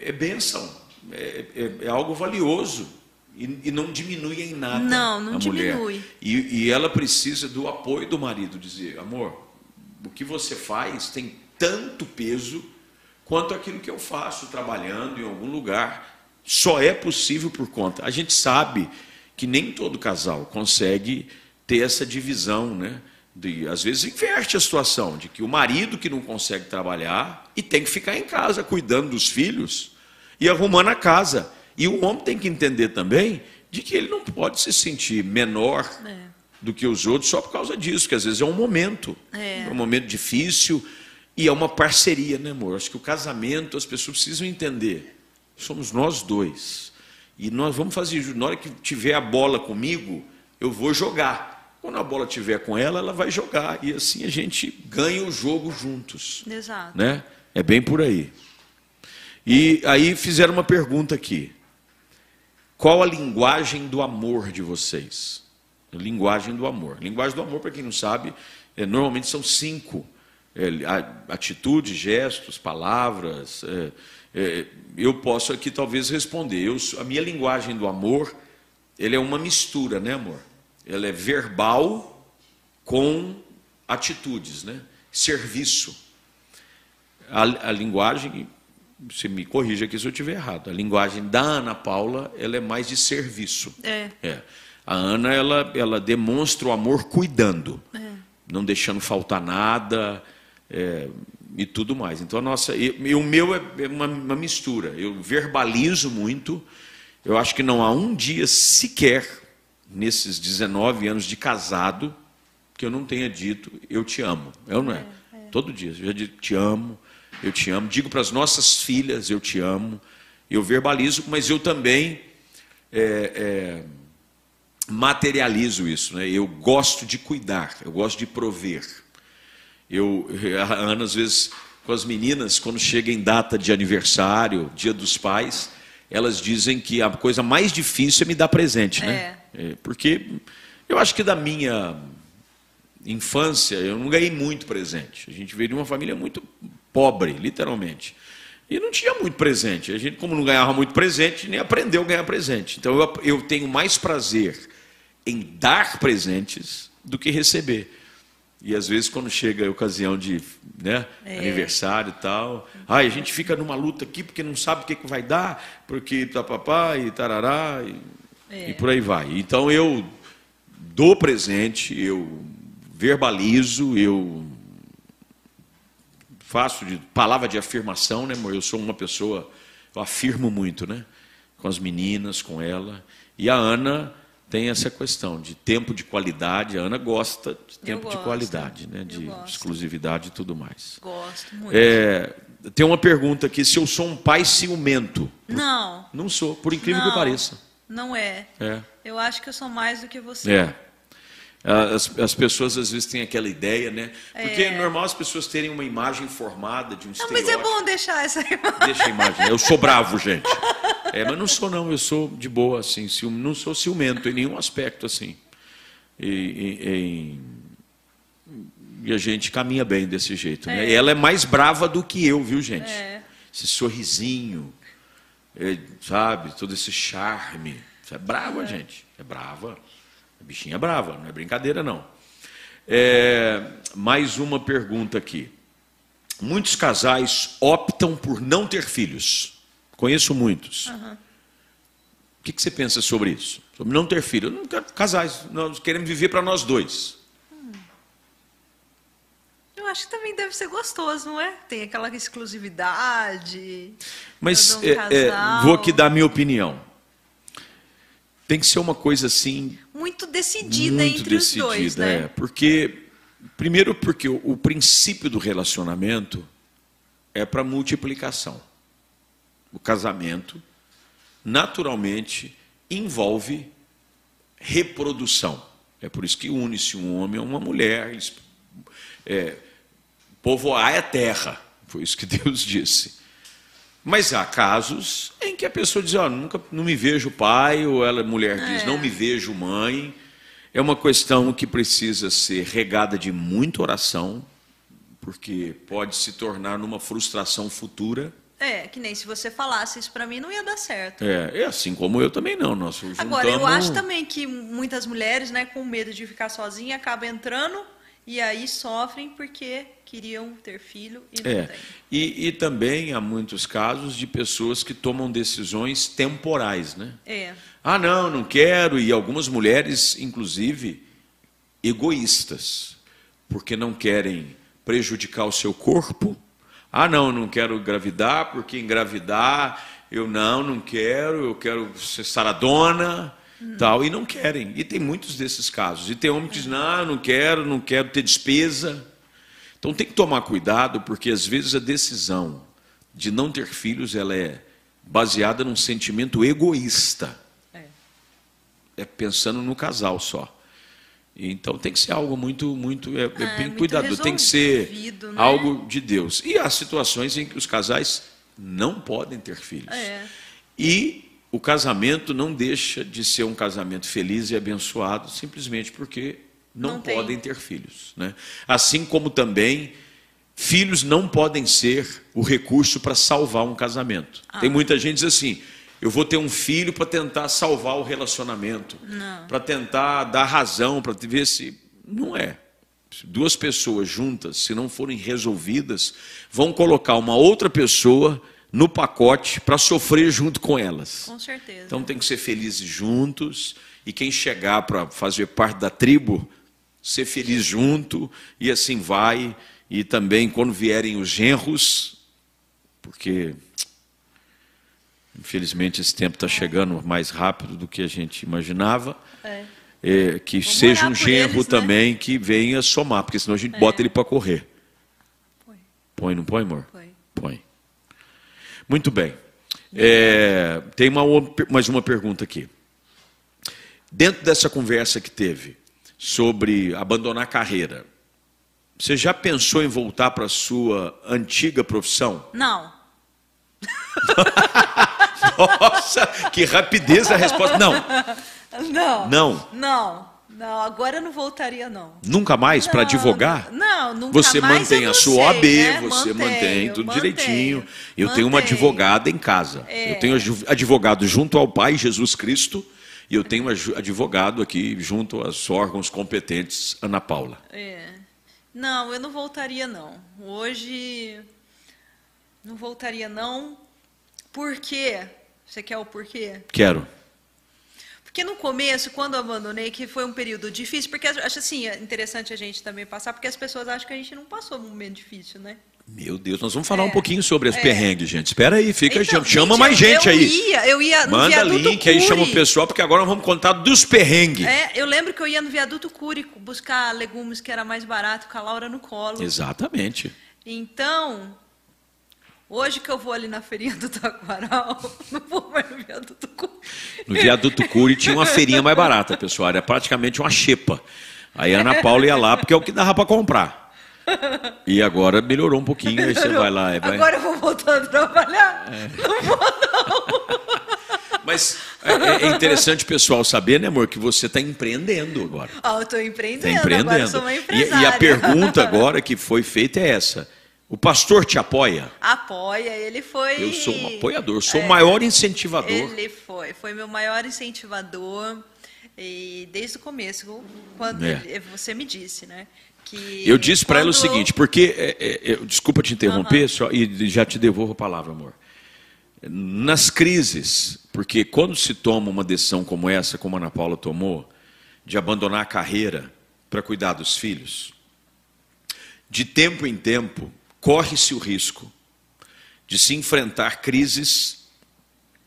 Speaker 1: é bênção, é, é- é algo valioso e, e não diminui em nada
Speaker 2: Não, não
Speaker 1: a mulher.
Speaker 2: diminui.
Speaker 1: E, e ela precisa do apoio do marido, dizer, amor, o que você faz tem tanto peso quanto aquilo que eu faço trabalhando em algum lugar. Só é possível por conta. A gente sabe que nem todo casal consegue ter essa divisão, né? De, às vezes inverte a situação de que o marido que não consegue trabalhar e tem que ficar em casa cuidando dos filhos e arrumando a casa. E o homem tem que entender também de que ele não pode se sentir menor
Speaker 2: É.
Speaker 1: do que os outros só por causa disso, que às vezes é um momento,
Speaker 2: É.
Speaker 1: um momento difícil e é uma parceria, né, amor? Acho que o casamento as pessoas precisam entender. Somos nós dois. E nós vamos fazer, na hora que tiver a bola comigo, eu vou jogar. Quando a bola tiver com ela, ela vai jogar. E assim a gente ganha o jogo juntos
Speaker 2: Exato.
Speaker 1: né? É bem por aí. E aí fizeram uma pergunta aqui. Qual a linguagem do amor de vocês? Linguagem do amor. Linguagem do amor, para quem não sabe, é, normalmente são cinco: é, atitudes, gestos, palavras. É, é, eu posso aqui talvez responder. Eu, a minha linguagem do amor, ele é uma mistura, né, amor? Ela é verbal com atitudes, né? Serviço. A, a linguagem você me corrija aqui se eu estiver errado. A linguagem da Ana Paula ela é mais de serviço.
Speaker 2: É.
Speaker 1: é. A Ana ela, ela demonstra o amor cuidando,
Speaker 2: É.
Speaker 1: não deixando faltar nada é, e tudo mais. Então a nossa e, e o meu é, é uma, uma mistura. Eu verbalizo muito. Eu acho que não há um dia sequer nesses 19 anos de casado que eu não tenha dito eu te amo. Eu não é? Todo dia eu já digo te amo eu te amo. Digo para as nossas filhas, eu te amo. Eu verbalizo, mas eu também é, é, materializo isso. Né? Eu gosto de cuidar, eu gosto de prover. Eu, [laughs] a Ana, às vezes, com as meninas, quando chega em data de aniversário, dia dos pais, elas dizem que a coisa mais difícil é me dar presente, né? É, porque eu acho que da minha infância eu não ganhei muito presente. A gente veio de uma família muito pobre, literalmente. E não tinha muito presente. A gente, como não ganhava muito presente, nem aprendeu a ganhar presente. Então eu, eu tenho mais prazer em dar presentes do que receber. E às vezes, quando chega a ocasião de né,
Speaker 2: É.
Speaker 1: aniversário e tal, ai, a gente fica numa luta aqui porque não sabe o que, que vai dar, porque papapá e tarará, e,
Speaker 2: É.
Speaker 1: e por aí vai. Então eu dou presente, eu verbalizo, eu faço de palavra de afirmação, né, amor? Eu sou uma pessoa, eu afirmo muito, né? Com as meninas, com ela. E a Ana tem essa questão de tempo de qualidade. A Ana gosta de tempo de qualidade, né? De exclusividade e tudo mais.
Speaker 2: Gosto muito.
Speaker 1: É, tem uma pergunta aqui: se eu sou um pai ciumento?
Speaker 2: Não,
Speaker 1: Não sou, por incrível
Speaker 2: Não.
Speaker 1: que pareça.
Speaker 2: não é.
Speaker 1: É.
Speaker 2: Eu acho que eu sou mais do que você.
Speaker 1: É. As, as pessoas às vezes têm aquela ideia, né? Porque é normal as pessoas terem uma imagem formada de um
Speaker 2: Não, mas
Speaker 1: estereótipo.
Speaker 2: é bom deixar essa [laughs] imagem.
Speaker 1: Deixa a imagem. Eu sou bravo, gente. É, mas não sou não, eu sou de boa, assim, não sou ciumento em nenhum aspecto, assim. E, e- em- e a gente caminha bem desse jeito. Né?
Speaker 2: É.
Speaker 1: E ela é mais brava do que eu, viu, gente?
Speaker 2: É.
Speaker 1: Esse sorrisinho, é, sabe? Todo esse charme. Isso é brava, gente. É brava. Bichinha brava, não é brincadeira, não. É, mais uma pergunta aqui. Muitos casais optam por não ter filhos. Conheço muitos. O que, que você pensa sobre isso? Sobre não ter filhos? Eu não quero casais, nós queremos viver para nós dois.
Speaker 2: Eu acho que também deve ser gostoso, não é? Tem aquela exclusividade.
Speaker 1: Mas
Speaker 2: um
Speaker 1: é, é, vou aqui dar a minha opinião. Tem que ser uma coisa assim
Speaker 2: Muito decidida
Speaker 1: muito
Speaker 2: entre
Speaker 1: decidida,
Speaker 2: os dois,
Speaker 1: é,
Speaker 2: né?
Speaker 1: porque primeiro porque o, o princípio do relacionamento é para multiplicação. O casamento naturalmente envolve reprodução. É por isso que une-se um homem a uma mulher, eles, é, povoar a terra. Foi isso que [laughs] Deus disse. Mas há casos em que a pessoa diz, ó, nunca não me vejo pai, ou ela, mulher diz,
Speaker 2: É.
Speaker 1: não me vejo mãe. É uma questão que precisa ser regada de muita oração, porque pode se tornar numa frustração futura.
Speaker 2: É, que nem se você falasse isso pra mim, não ia dar certo.
Speaker 1: É, é assim como eu também não. Nós juntamos...
Speaker 2: Agora, eu acho também que muitas mulheres, né, com medo de ficar sozinha, acabam entrando e aí sofrem porque queriam ter filho e não
Speaker 1: É.
Speaker 2: têm.
Speaker 1: E, e também há muitos casos de pessoas que tomam decisões temporais, né?
Speaker 2: É.
Speaker 1: Ah, não, não quero. E algumas mulheres, inclusive, egoístas, porque não querem prejudicar o seu corpo. Ah, não, não quero engravidar, porque engravidar eu não, não quero, eu quero ser saradona, tal, e não querem. E tem muitos desses casos. E tem homem que diz: não, não quero, não quero ter despesa. Então tem que tomar cuidado, porque às vezes a decisão de não ter filhos ela é baseada num sentimento egoísta
Speaker 2: É.
Speaker 1: é pensando no casal só. Então tem que ser algo muito, muito, é, é
Speaker 2: É,
Speaker 1: bem
Speaker 2: muito
Speaker 1: cuidado, tem que ser
Speaker 2: né?
Speaker 1: algo de Deus. E há situações em que os casais não podem ter filhos.
Speaker 2: É.
Speaker 1: E o casamento não deixa de ser um casamento feliz e abençoado simplesmente porque não,
Speaker 2: Não tem.
Speaker 1: podem ter filhos. Né? Assim como também filhos não podem ser o recurso para salvar um casamento.
Speaker 2: Ah.
Speaker 1: Tem muita gente que diz assim: eu vou ter um filho para tentar salvar o relacionamento, para tentar dar razão, para ver se. Não é. Duas pessoas juntas, se não forem resolvidas, vão colocar uma outra pessoa no pacote para sofrer junto com elas.
Speaker 2: Com certeza.
Speaker 1: Então tem que ser felizes juntos e quem chegar para fazer parte da tribo, ser feliz junto e assim vai. E também quando vierem os genros, porque infelizmente esse tempo está chegando mais rápido do que a gente imaginava.
Speaker 2: É.
Speaker 1: é, que
Speaker 2: Vamos
Speaker 1: seja um genro
Speaker 2: eles, né?
Speaker 1: também que venha somar, porque senão a gente bota ele para correr.
Speaker 2: Põe,
Speaker 1: Põe, não põe, amor?
Speaker 2: põe.
Speaker 1: Põe. Muito bem. É, tem uma, mais uma pergunta aqui. Dentro dessa conversa que teve sobre abandonar a carreira, você já pensou em voltar para a sua antiga profissão?
Speaker 2: Não. [laughs]
Speaker 1: Nossa, que rapidez a resposta. Não,
Speaker 2: Não.
Speaker 1: não.
Speaker 2: Não. Não, agora eu não voltaria, não.
Speaker 1: Nunca mais para advogar?
Speaker 2: Não, nunca
Speaker 1: Você
Speaker 2: mais
Speaker 1: mantém
Speaker 2: eu
Speaker 1: a sua
Speaker 2: sei,
Speaker 1: OAB,
Speaker 2: né?
Speaker 1: você
Speaker 2: Mantenho,
Speaker 1: mantém tudo
Speaker 2: mantenho,
Speaker 1: direitinho. Eu tenho uma advogada em casa.
Speaker 2: É.
Speaker 1: Eu tenho adv- advogado junto ao Pai Jesus Cristo e eu tenho advogado aqui junto aos órgãos competentes, Ana Paula.
Speaker 2: É. Não, eu não voltaria, não. Hoje, não voltaria, não. Por quê? Você quer o porquê?
Speaker 1: Quero.
Speaker 2: Porque no começo, quando eu abandonei, que foi um período difícil, porque acho assim, é interessante a gente também passar, porque as pessoas acham que a gente não passou um momento difícil, né?
Speaker 1: Meu Deus, nós vamos falar
Speaker 2: É.
Speaker 1: um pouquinho sobre as
Speaker 2: É.
Speaker 1: perrengues, gente. Espera aí, fica
Speaker 2: Então,
Speaker 1: chama
Speaker 2: gente,
Speaker 1: mais gente
Speaker 2: eu
Speaker 1: aí.
Speaker 2: Ia, eu ia no
Speaker 1: Manda
Speaker 2: viaduto
Speaker 1: link aí, chama o
Speaker 2: Cury.
Speaker 1: pessoal, porque agora nós vamos contar dos perrengues.
Speaker 2: É, eu lembro que eu ia no viaduto Cúrico buscar legumes que era mais barato com a Laura no colo.
Speaker 1: Exatamente.
Speaker 2: Então, hoje que eu vou ali na feirinha do Taquaral, [laughs] não vou mais no viaduto Cúrico.
Speaker 1: No viaduto Cury tinha uma feirinha mais barata, pessoal. Era praticamente uma xepa. Aí a Ana Paula ia lá porque é o que dava para comprar. E agora melhorou um pouquinho, aí você vai lá. e Vai...
Speaker 2: Agora eu vou voltar a trabalhar.
Speaker 1: Mas é, é interessante o pessoal saber, né, amor, que você está empreendendo agora.
Speaker 2: Ah, eu estou empreendendo, agora eu
Speaker 1: empreendendo.
Speaker 2: sou uma
Speaker 1: E,
Speaker 2: empresária.
Speaker 1: e a pergunta [laughs] agora que foi feita é essa: o pastor te apoia?
Speaker 2: Apoia, ele foi...
Speaker 1: Eu sou um apoiador, sou o
Speaker 2: É,
Speaker 1: maior incentivador.
Speaker 2: Ele foi, foi meu maior incentivador. E desde o começo, quando
Speaker 1: É.
Speaker 2: ele- você me disse, né? Que
Speaker 1: Eu disse para ela o seguinte, porque, é, é, eu- desculpa te interromper, só, e já te devolvo a palavra, amor. Nas crises, porque quando se toma uma decisão como essa, como a Ana Paula tomou, de abandonar a carreira para cuidar dos filhos, de tempo em tempo, corre-se o risco de se enfrentar crises,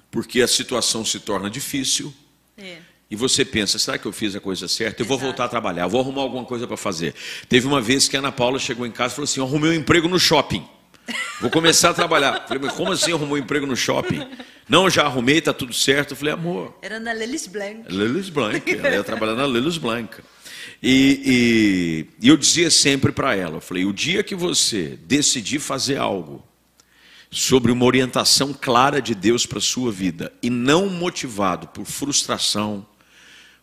Speaker 1: porque a situação se torna difícil,
Speaker 2: É.
Speaker 1: e você pensa, será que eu fiz a coisa certa? Eu vou
Speaker 2: Exato.
Speaker 1: voltar a trabalhar, vou arrumar alguma coisa para fazer. Teve uma vez que a Ana Paula chegou em casa e falou assim: arrumei um emprego no shopping. Vou começar a trabalhar. Falei, mas como assim arrumou um emprego no shopping? Não, já arrumei, tá tudo certo. Eu falei, amor,
Speaker 2: Era na Lelis Blanc.
Speaker 1: Lilus Blanc, ela ia trabalhar na Lilus Blanc. E, e- e eu dizia sempre para ela, eu falei, o dia que você decidir fazer algo sobre uma orientação clara de Deus para a sua vida e não motivado por frustração,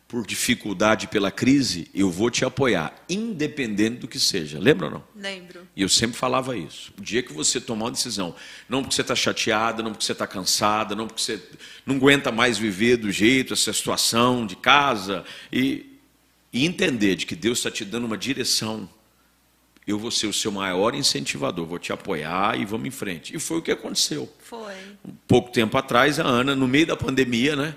Speaker 1: por dificuldade, pela crise, eu vou te apoiar, independente do que seja. Lembra ou não?
Speaker 2: Lembro.
Speaker 1: E eu sempre falava isso. O dia que você tomar uma decisão, não porque você está chateada, não porque você está cansada, não porque você não aguenta mais viver do jeito, essa situação de casa, e, e entender de que Deus está te dando uma direção, eu vou ser o seu maior incentivador, vou te apoiar e vamos em frente. E foi o que aconteceu.
Speaker 2: Foi.
Speaker 1: Um pouco tempo atrás, a Ana, no meio da pandemia, né?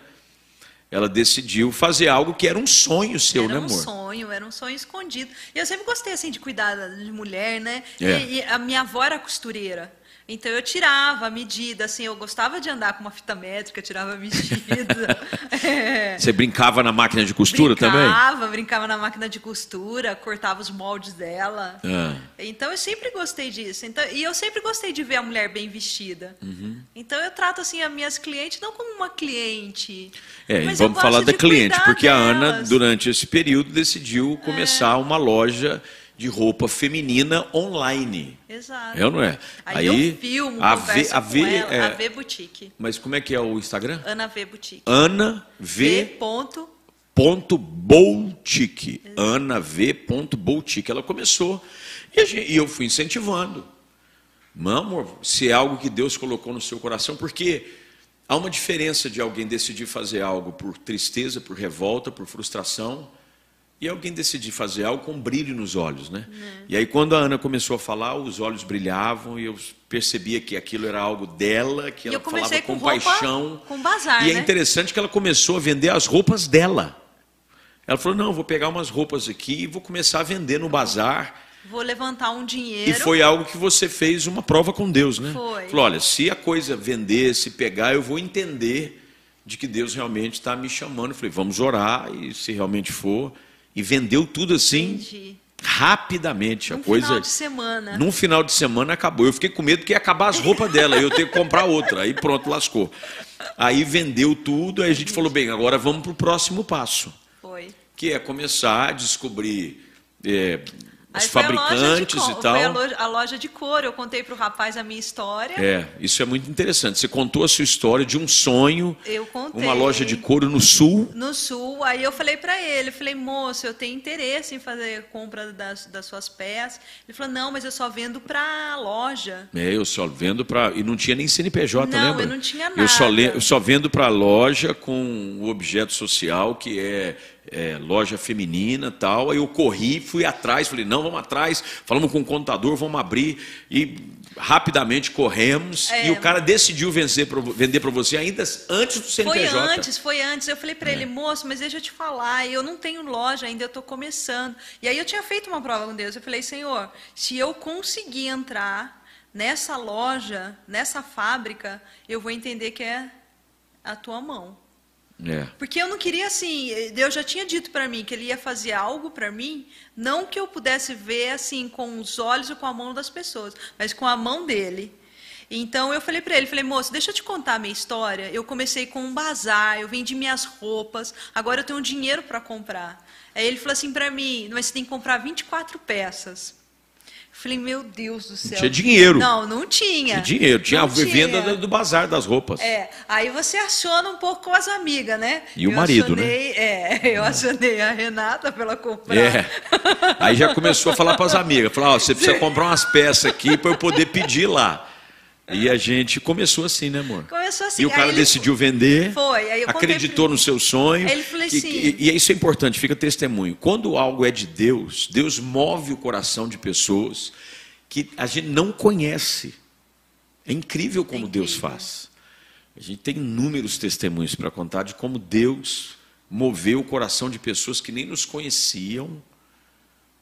Speaker 1: Ela decidiu fazer algo que era um sonho seu,
Speaker 2: era
Speaker 1: né,
Speaker 2: um
Speaker 1: amor?
Speaker 2: sonho, era um sonho escondido. E eu sempre gostei assim de cuidar de mulher, né?
Speaker 1: É.
Speaker 2: E, e a minha avó era costureira. Então eu tirava a medida, assim, eu gostava de andar com uma fita métrica, tirava a medida. [laughs]
Speaker 1: é. Você brincava na máquina de costura
Speaker 2: brincava,
Speaker 1: também?
Speaker 2: Brincava, brincava na máquina de costura, cortava os moldes dela. Ah. Então eu sempre gostei disso. Então, e eu sempre gostei de ver a mulher bem vestida. Uhum. Então eu trato assim as minhas clientes não como uma cliente.
Speaker 1: É, vamos falar da cliente, porque delas. a Ana, durante esse período, decidiu começar é. uma loja de roupa feminina online.
Speaker 2: Exato.
Speaker 1: É ou não é?
Speaker 2: Aí, Aí eu filmo, a v, a v, ela, é, a V Boutique.
Speaker 1: Mas como é que é o Instagram?
Speaker 2: Ana V Boutique.
Speaker 1: Ana V. v ponto. Ponto Boutique. Ana V. Ponto Boutique. Ela começou e, gente, e eu fui incentivando. Meu amor, se é algo que Deus colocou no seu coração, porque há uma diferença de alguém decidir fazer algo por tristeza, por revolta, por frustração e alguém decidir fazer algo com brilho nos olhos, né? Uhum. E aí quando a Ana começou a falar, os olhos brilhavam e eu percebia que aquilo era algo dela, que
Speaker 2: e
Speaker 1: ela falava com,
Speaker 2: com
Speaker 1: paixão.
Speaker 2: Com bazar,
Speaker 1: e
Speaker 2: né?
Speaker 1: é interessante que ela começou a vender as roupas dela. Ela falou: "Não, vou pegar umas roupas aqui e vou começar a vender no bazar".
Speaker 2: Vou levantar um dinheiro.
Speaker 1: E foi algo que você fez uma prova com Deus, né?
Speaker 2: Foi.
Speaker 1: Falou: olha, se a coisa vender, se pegar, eu vou entender de que Deus realmente está me chamando. Eu falei: vamos orar e se realmente for, e vendeu tudo assim.
Speaker 2: Entendi.
Speaker 1: Rapidamente,
Speaker 2: num
Speaker 1: a coisa.
Speaker 2: final de semana.
Speaker 1: Num final de semana acabou. Eu fiquei com medo que ia acabar as roupas dela, eu ter que comprar outra. Aí pronto, lascou. Aí vendeu tudo, aí a gente falou: bem, agora vamos para o próximo passo.
Speaker 2: Foi.
Speaker 1: Que é começar a descobrir é, os fabricantes
Speaker 2: de,
Speaker 1: e tal.
Speaker 2: Foi a loja, a loja de couro. Eu contei para o rapaz a minha história.
Speaker 1: É, isso é muito interessante. Você contou a sua história de um sonho.
Speaker 2: Eu contei.
Speaker 1: Uma loja de couro no sul.
Speaker 2: No sul. Aí eu falei para ele, falei, moço, eu tenho interesse em fazer compra das, das suas peças. Ele falou, não, mas eu só vendo para loja.
Speaker 1: É, eu só vendo para e não tinha nem CNPJ,
Speaker 2: não,
Speaker 1: lembra?
Speaker 2: eu não tinha nada.
Speaker 1: Eu só, le... eu só vendo para loja com o objeto social que é é, loja feminina tal. Aí eu corri, fui atrás, falei, não, vamos atrás, falamos com o contador, vamos abrir. E rapidamente corremos. É. E o cara decidiu vencer vender para você ainda antes do CNPJ.
Speaker 2: Foi antes, foi antes. Eu falei para é. ele, moço, mas deixa eu te falar, eu não tenho loja ainda, eu estou começando. E aí eu tinha feito uma prova com Deus. Eu falei, Senhor, se eu conseguir entrar nessa loja, nessa fábrica, eu vou entender que é a tua mão.
Speaker 1: É.
Speaker 2: Porque eu não queria assim, Deus já tinha dito para mim que ele ia fazer algo para mim, não que eu pudesse ver assim com os olhos ou com a mão das pessoas, mas com a mão dele. Então eu falei para ele, falei, moço, deixa eu te contar a minha história. Eu comecei com um bazar, eu vendi minhas roupas, agora eu tenho dinheiro para comprar. Aí ele falou assim para mim, mas você tem que comprar 24 peças. Falei, meu Deus do céu.
Speaker 1: Não tinha dinheiro.
Speaker 2: Não, não tinha.
Speaker 1: Tinha dinheiro, tinha
Speaker 2: não
Speaker 1: a venda
Speaker 2: tinha.
Speaker 1: do bazar das roupas.
Speaker 2: É, aí você aciona um pouco com as amigas, né?
Speaker 1: E
Speaker 2: eu
Speaker 1: o marido,
Speaker 2: acionei,
Speaker 1: né?
Speaker 2: É, eu acionei a Renata pela comprar.
Speaker 1: É. Aí já começou a falar para as amigas, falar, ó, você precisa [laughs] comprar umas peças aqui para eu poder pedir lá. E a gente começou assim, né, amor?
Speaker 2: Começou assim.
Speaker 1: E o cara decidiu vender.
Speaker 2: Foi.
Speaker 1: Acreditou no seu sonho.
Speaker 2: Ele falou assim.
Speaker 1: E, e, e isso é importante, fica testemunho. Quando algo é de Deus, Deus move o coração de pessoas que a gente não conhece. É incrível como é incrível. Deus faz. A gente tem inúmeros testemunhos para contar de como Deus moveu o coração de pessoas que nem nos conheciam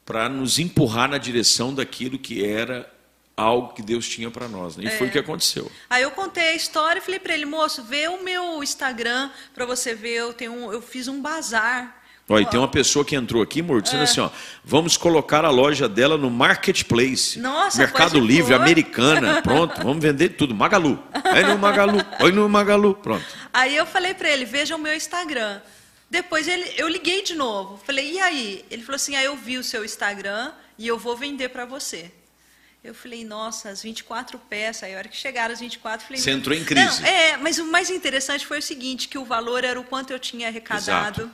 Speaker 1: para nos empurrar na direção daquilo que era algo que Deus tinha para nós. Né? E é. foi o que aconteceu.
Speaker 2: Aí eu contei a história e falei para ele, moço, vê o meu Instagram para você ver, eu, tenho um, eu fiz um bazar
Speaker 1: Olha, e tem uma pessoa que entrou aqui, amor, dizendo é. assim, ó, vamos colocar a loja dela no Marketplace.
Speaker 2: Nossa,
Speaker 1: Mercado Livre, for. Americana, [laughs] pronto, vamos vender tudo. Magalu. Aí no Magalu, oi no Magalu, pronto.
Speaker 2: Aí eu falei para ele, veja o meu Instagram. Depois ele, eu liguei de novo. Falei, e aí? Ele falou assim, ah, eu vi o seu Instagram e eu vou vender para você. Eu falei, nossa, as 24 peças. Aí a hora que chegaram as 24, falei...
Speaker 1: Você entrou em crise.
Speaker 2: Não, é, mas o mais interessante foi o seguinte, que o valor era o quanto eu tinha arrecadado.
Speaker 1: Exato.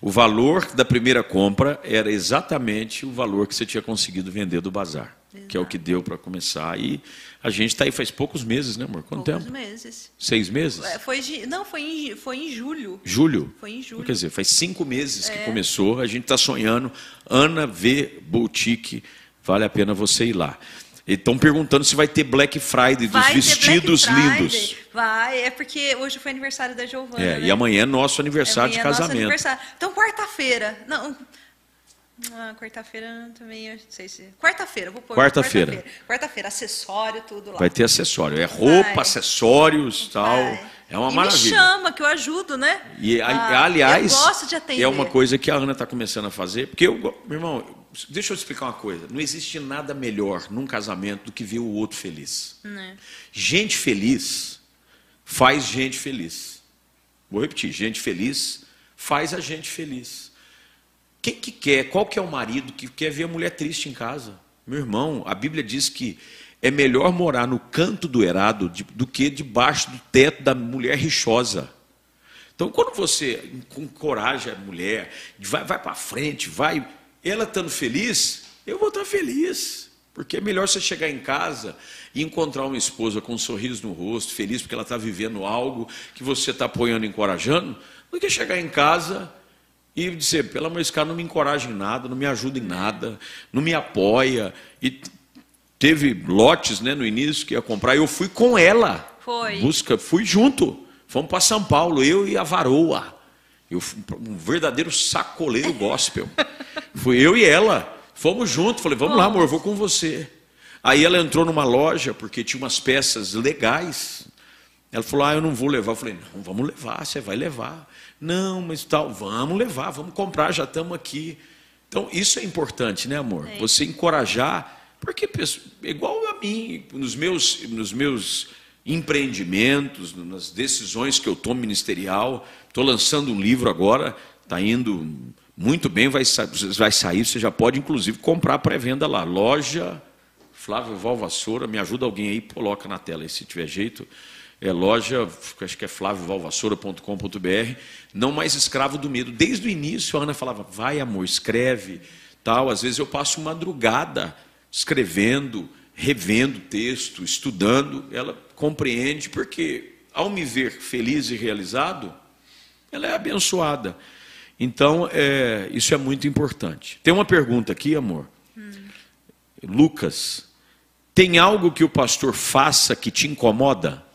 Speaker 1: O valor da primeira compra era exatamente o valor que você tinha conseguido vender do bazar, Exato. que é o que deu para começar. E a gente está aí faz poucos meses, né, amor? Quanto
Speaker 2: poucos
Speaker 1: tempo?
Speaker 2: meses.
Speaker 1: Seis meses?
Speaker 2: É, foi, não, foi em, foi em julho.
Speaker 1: Julho?
Speaker 2: Foi em julho.
Speaker 1: Quer dizer, faz cinco meses é. que começou. A gente está sonhando. Ana V Boutique, vale a pena você ir lá. Estão perguntando se vai ter Black Friday
Speaker 2: vai
Speaker 1: dos vestidos
Speaker 2: Friday.
Speaker 1: lindos.
Speaker 2: Vai, é porque hoje foi aniversário da Giovana.
Speaker 1: É,
Speaker 2: né?
Speaker 1: e amanhã é nosso aniversário
Speaker 2: é
Speaker 1: de casamento.
Speaker 2: Aniversário. Então, quarta-feira. Não. Ah, quarta-feira também, eu não sei se. Quarta-feira, vou pôr.
Speaker 1: Quarta-feira.
Speaker 2: Quarta-feira, acessório, tudo lá.
Speaker 1: Vai ter acessório. É roupa,
Speaker 2: Vai.
Speaker 1: acessórios tal.
Speaker 2: Vai.
Speaker 1: É uma
Speaker 2: e
Speaker 1: maravilha.
Speaker 2: me chama, que eu ajudo, né?
Speaker 1: E,
Speaker 2: Ah,
Speaker 1: aliás,
Speaker 2: Eu gosto de atender.
Speaker 1: é uma coisa que a Ana está começando a fazer, porque eu, meu irmão, deixa eu te explicar uma coisa. Não existe nada melhor num casamento do que ver o outro feliz.
Speaker 2: Né?
Speaker 1: Gente feliz faz gente feliz. Vou repetir, gente feliz faz a gente feliz. Quem que quer? Qual que é o marido que quer ver a mulher triste em casa? Meu irmão, a Bíblia diz que é melhor morar no canto do erado do que debaixo do teto da mulher rixosa. Então, quando você encoraja a mulher, vai, vai para frente, vai, ela estando feliz, eu vou estar feliz. Porque é melhor você chegar em casa e encontrar uma esposa com um sorriso no rosto, feliz porque ela está vivendo algo que você está apoiando encorajando, do que chegar em casa e dizer, pelo amor de Deus, cara, não me encoraja em nada, não me ajuda em nada, não me apoia. E teve lotes né, no início que ia comprar, eu fui com ela.
Speaker 2: Foi.
Speaker 1: Busca, fui junto. Fomos para São Paulo, eu e a varoa. Eu, um verdadeiro sacoleiro gospel. [laughs] Fui eu e ela. Fomos juntos. Falei, vamos lá, amor, vou com você. Aí ela entrou numa loja, porque tinha umas peças legais. Ela falou, ah, eu não vou levar. Eu falei, não, vamos levar, você vai levar. Não, mas tal, vamos levar, vamos comprar, já estamos aqui. Então, isso é importante, né, amor?
Speaker 2: É.
Speaker 1: Você encorajar, porque igual a mim, nos meus, nos meus empreendimentos, nas decisões que eu tomo ministerial, estou lançando um livro agora, está indo muito bem, vai, vai sair, você já pode inclusive comprar pré-venda lá, loja Flávio Valvassoura, me ajuda alguém aí, coloca na tela aí se tiver jeito. É loja, acho que é flaviovalvassoura.com.br, não mais escravo do medo. Desde o início a Ana falava, vai amor, escreve, tal. Às vezes eu passo madrugada escrevendo, revendo texto, estudando. Ela compreende, porque ao me ver feliz e realizado, ela é abençoada. Então, é, isso é muito importante. Tem uma pergunta aqui, amor. Lucas, tem algo que o pastor faça que te incomoda?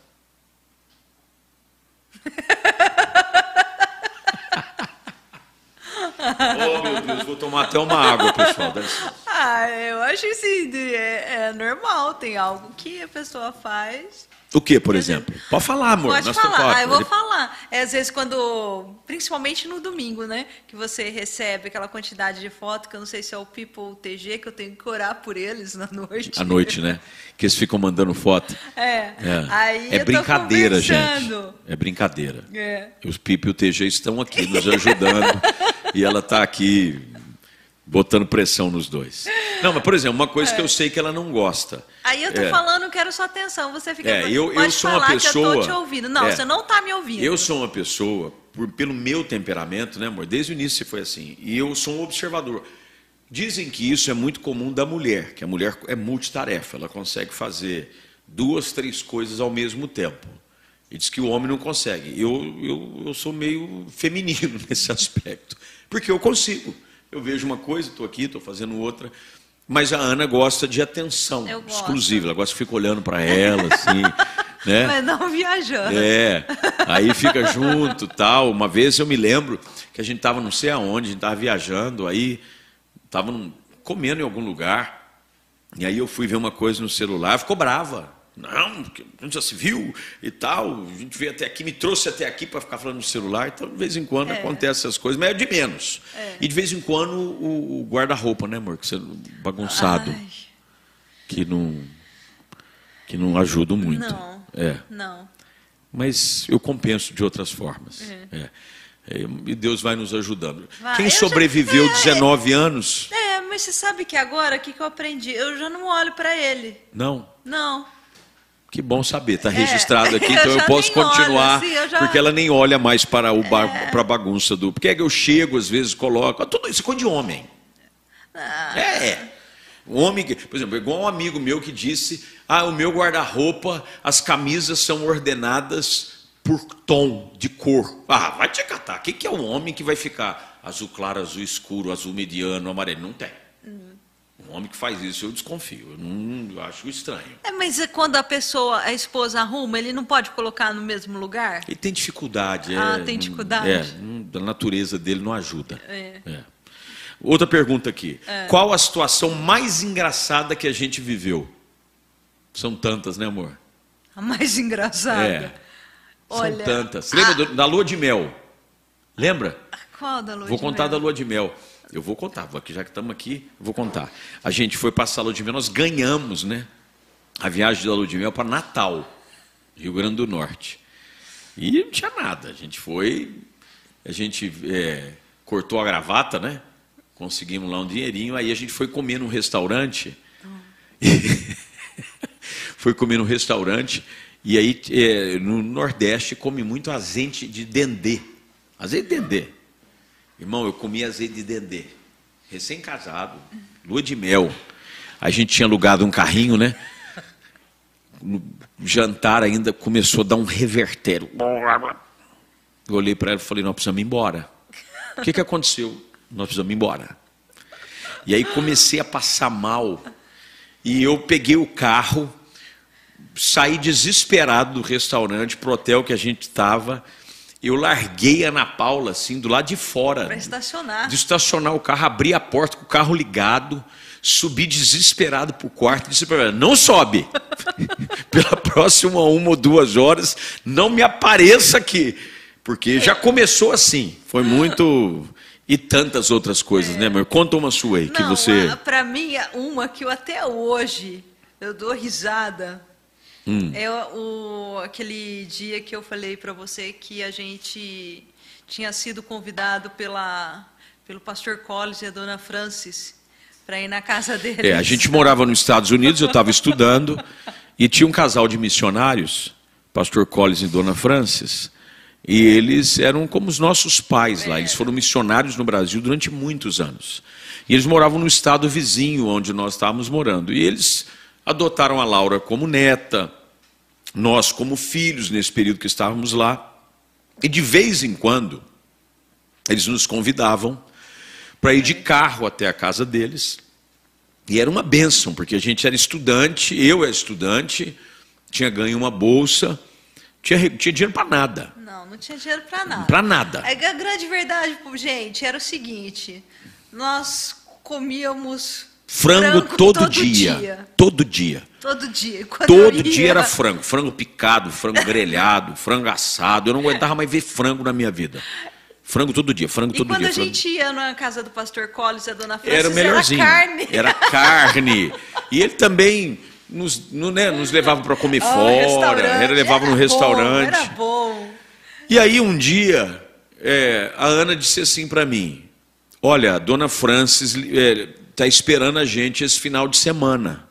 Speaker 1: Oh, meu Deus, vou tomar até uma água, pessoal.
Speaker 2: Ah, eu acho assim, de- é, é normal, tem algo que a pessoa faz.
Speaker 1: O que, por exemplo? Pode falar, amor.
Speaker 2: Pode falar, ah, eu vou falar. É, às vezes quando, principalmente no domingo, né, que você recebe aquela quantidade de foto, que eu não sei se é o People TG, que eu tenho que orar por eles na [laughs] noite.
Speaker 1: À noite, né? Que eles ficam mandando foto.
Speaker 2: É,
Speaker 1: É,
Speaker 2: aí
Speaker 1: é
Speaker 2: eu tô
Speaker 1: brincadeira, gente. É brincadeira.
Speaker 2: É.
Speaker 1: Os Pipe e o TG estão aqui nos ajudando [laughs] e ela está aqui botando pressão nos dois. Não, mas por exemplo, uma coisa que eu sei que ela não gosta.
Speaker 2: Aí eu tô
Speaker 1: É.
Speaker 2: falando, quero sua atenção, você fica,
Speaker 1: É, eu- eu
Speaker 2: pode
Speaker 1: sou uma
Speaker 2: que eu
Speaker 1: pessoa-
Speaker 2: tô te ouvindo. Não,
Speaker 1: É.
Speaker 2: você não tá me ouvindo.
Speaker 1: Eu sou uma pessoa, por- pelo meu temperamento, né, amor? Desde o início você foi assim. E eu sou um observador. Dizem que isso é muito comum da mulher, que a mulher é multitarefa, ela consegue fazer duas, três coisas ao mesmo tempo. E diz que o homem não consegue. Eu, eu, eu sou meio [laughs] feminino nesse aspecto, porque eu consigo. Eu vejo uma coisa, estou aqui, estou fazendo outra. Mas a Ana gosta de atenção exclusiva. Ela gosta de ficar olhando para ela, assim, [laughs] né?
Speaker 2: Mas não viajando.
Speaker 1: É, aí fica junto tal. Uma vez eu me lembro que a gente estava não sei aonde, a gente estava viajando, aí estava comendo em algum lugar, e aí eu fui ver uma coisa no celular, ficou brava. Não, porque a gente já se viu e tal, a gente veio até aqui, me trouxe até aqui para ficar falando no celular, então de vez em quando
Speaker 2: É.
Speaker 1: acontece essas coisas, mas é de menos.
Speaker 2: É.
Speaker 1: E de vez em quando o, o guarda-roupa, né, amor? Que você, bagunçado,
Speaker 2: Ai,
Speaker 1: que não, que não ajuda muito.
Speaker 2: Não.
Speaker 1: É
Speaker 2: não.
Speaker 1: mas eu compenso de outras formas. É. É, E Deus vai nos ajudando.
Speaker 2: Vai.
Speaker 1: Quem
Speaker 2: Eu já-
Speaker 1: sobreviveu
Speaker 2: é.
Speaker 1: 19 anos?
Speaker 2: É, mas você sabe que agora, o que, que eu aprendi? Eu já não olho pra ele.
Speaker 1: Não.
Speaker 2: Não.
Speaker 1: Que bom saber, está registrado aqui,
Speaker 2: eu [laughs]
Speaker 1: então eu
Speaker 2: já
Speaker 1: posso
Speaker 2: nem olho,
Speaker 1: continuar,
Speaker 2: assim, eu já-
Speaker 1: porque ela nem olha mais para o ba para a bagunça do. Porque é que eu chego, às vezes, coloco. Tudo isso é coisa de homem.
Speaker 2: Ah,
Speaker 1: É. O homem, que, por exemplo, igual um amigo meu que disse: Ah, o meu guarda-roupa, as camisas são ordenadas por tom de cor. Ah, vai te catar. O que, que é o homem que vai ficar azul claro, azul escuro, azul mediano, amarelo? Não tem. Um homem que faz isso, eu desconfio. Eu, não, eu acho estranho.
Speaker 2: É, mas é quando a pessoa, a esposa arruma, ele não pode colocar no mesmo lugar?
Speaker 1: Ele tem dificuldade.
Speaker 2: Ah,
Speaker 1: é,
Speaker 2: tem dificuldade?
Speaker 1: É, a natureza dele não ajuda.
Speaker 2: É.
Speaker 1: É. Outra pergunta aqui. Qual a situação mais engraçada que a gente viveu? São tantas, né, amor?
Speaker 2: A mais engraçada.
Speaker 1: É. São
Speaker 2: Olha,
Speaker 1: tantas. Você lembra do- da lua de mel? Lembra?
Speaker 2: Qual da lua
Speaker 1: Vou
Speaker 2: de
Speaker 1: contar
Speaker 2: mel?
Speaker 1: da lua de mel. Eu vou contar, aqui, já que estamos aqui, vou contar. A gente foi passar a mel, nós ganhamos, né? A viagem da lua de mel para Natal, Rio Grande do Norte. E não tinha nada. A gente foi, a gente é, cortou a gravata, né? Conseguimos lá um dinheirinho, aí a gente foi comer num restaurante. [laughs] foi comer num restaurante e aí é, no Nordeste come muito azeite de dendê. Azeite de dendê. Irmão, eu comi azeite de dendê. Recém-casado, lua de mel. A gente tinha alugado um carrinho, né? No jantar ainda começou a dar um revertério. Eu olhei para ela e falei: Nós precisamos ir embora. O que, que aconteceu? Nós precisamos ir embora. E aí comecei a passar mal. E eu peguei o carro, saí desesperado do restaurante pro hotel que a gente estava. Eu larguei a Ana Paula, assim, do lado de fora.
Speaker 2: Para estacionar.
Speaker 1: De estacionar o carro, abri a porta com o carro ligado, subi desesperado para o quarto e disse para ela: não sobe. [laughs] Pela próxima uma ou duas horas, não me apareça aqui. Porque já começou assim. Foi muito. E tantas outras coisas, né, amor? Conta uma sua aí, que
Speaker 2: Não,
Speaker 1: você.
Speaker 2: para mim, uma que eu até hoje eu dou risada.
Speaker 1: Hum.
Speaker 2: É o, aquele dia que eu falei para você que a gente tinha sido convidado pela, pelo pastor Collins e a dona Francis para ir na casa deles.
Speaker 1: É, a gente morava nos Estados Unidos, eu estava estudando, e tinha um casal de missionários, pastor Collins e dona Francis, e eles eram como os nossos pais lá. Eles foram missionários no Brasil durante muitos anos. E eles moravam no estado vizinho onde nós estávamos morando. E eles adotaram a Laura como neta, nós como filhos nesse período que estávamos lá. E de vez em quando, eles nos convidavam para ir de carro até a casa deles. E era uma bênção, porque a gente era estudante, eu era estudante, tinha ganho uma bolsa, tinha, tinha dinheiro para nada.
Speaker 2: Não, não tinha dinheiro para nada.
Speaker 1: Para nada.
Speaker 2: A grande verdade, gente, era o seguinte: nós comíamos
Speaker 1: Frango, todo, dia,
Speaker 2: dia.
Speaker 1: Todo dia.
Speaker 2: Todo dia. Quando
Speaker 1: Todo
Speaker 2: eu
Speaker 1: dia
Speaker 2: ia-
Speaker 1: era frango. Frango picado, frango grelhado, frango assado. Eu não aguentava mais ver frango na minha vida. Frango todo dia, frango
Speaker 2: E
Speaker 1: todo
Speaker 2: quando
Speaker 1: dia.
Speaker 2: a
Speaker 1: frango.
Speaker 2: gente ia na casa do pastor Collins e a dona Francis,
Speaker 1: Era o melhorzinho.
Speaker 2: era carne.
Speaker 1: Era carne. E ele também nos, no- né, nos levava para comer
Speaker 2: Ah, [laughs]
Speaker 1: fora.
Speaker 2: restaurante.
Speaker 1: Ele levava no
Speaker 2: Era bom,
Speaker 1: restaurante.
Speaker 2: Era bom.
Speaker 1: E aí um dia, é, a Ana disse assim para mim: Olha, dona Francis está esperando a gente esse final de semana.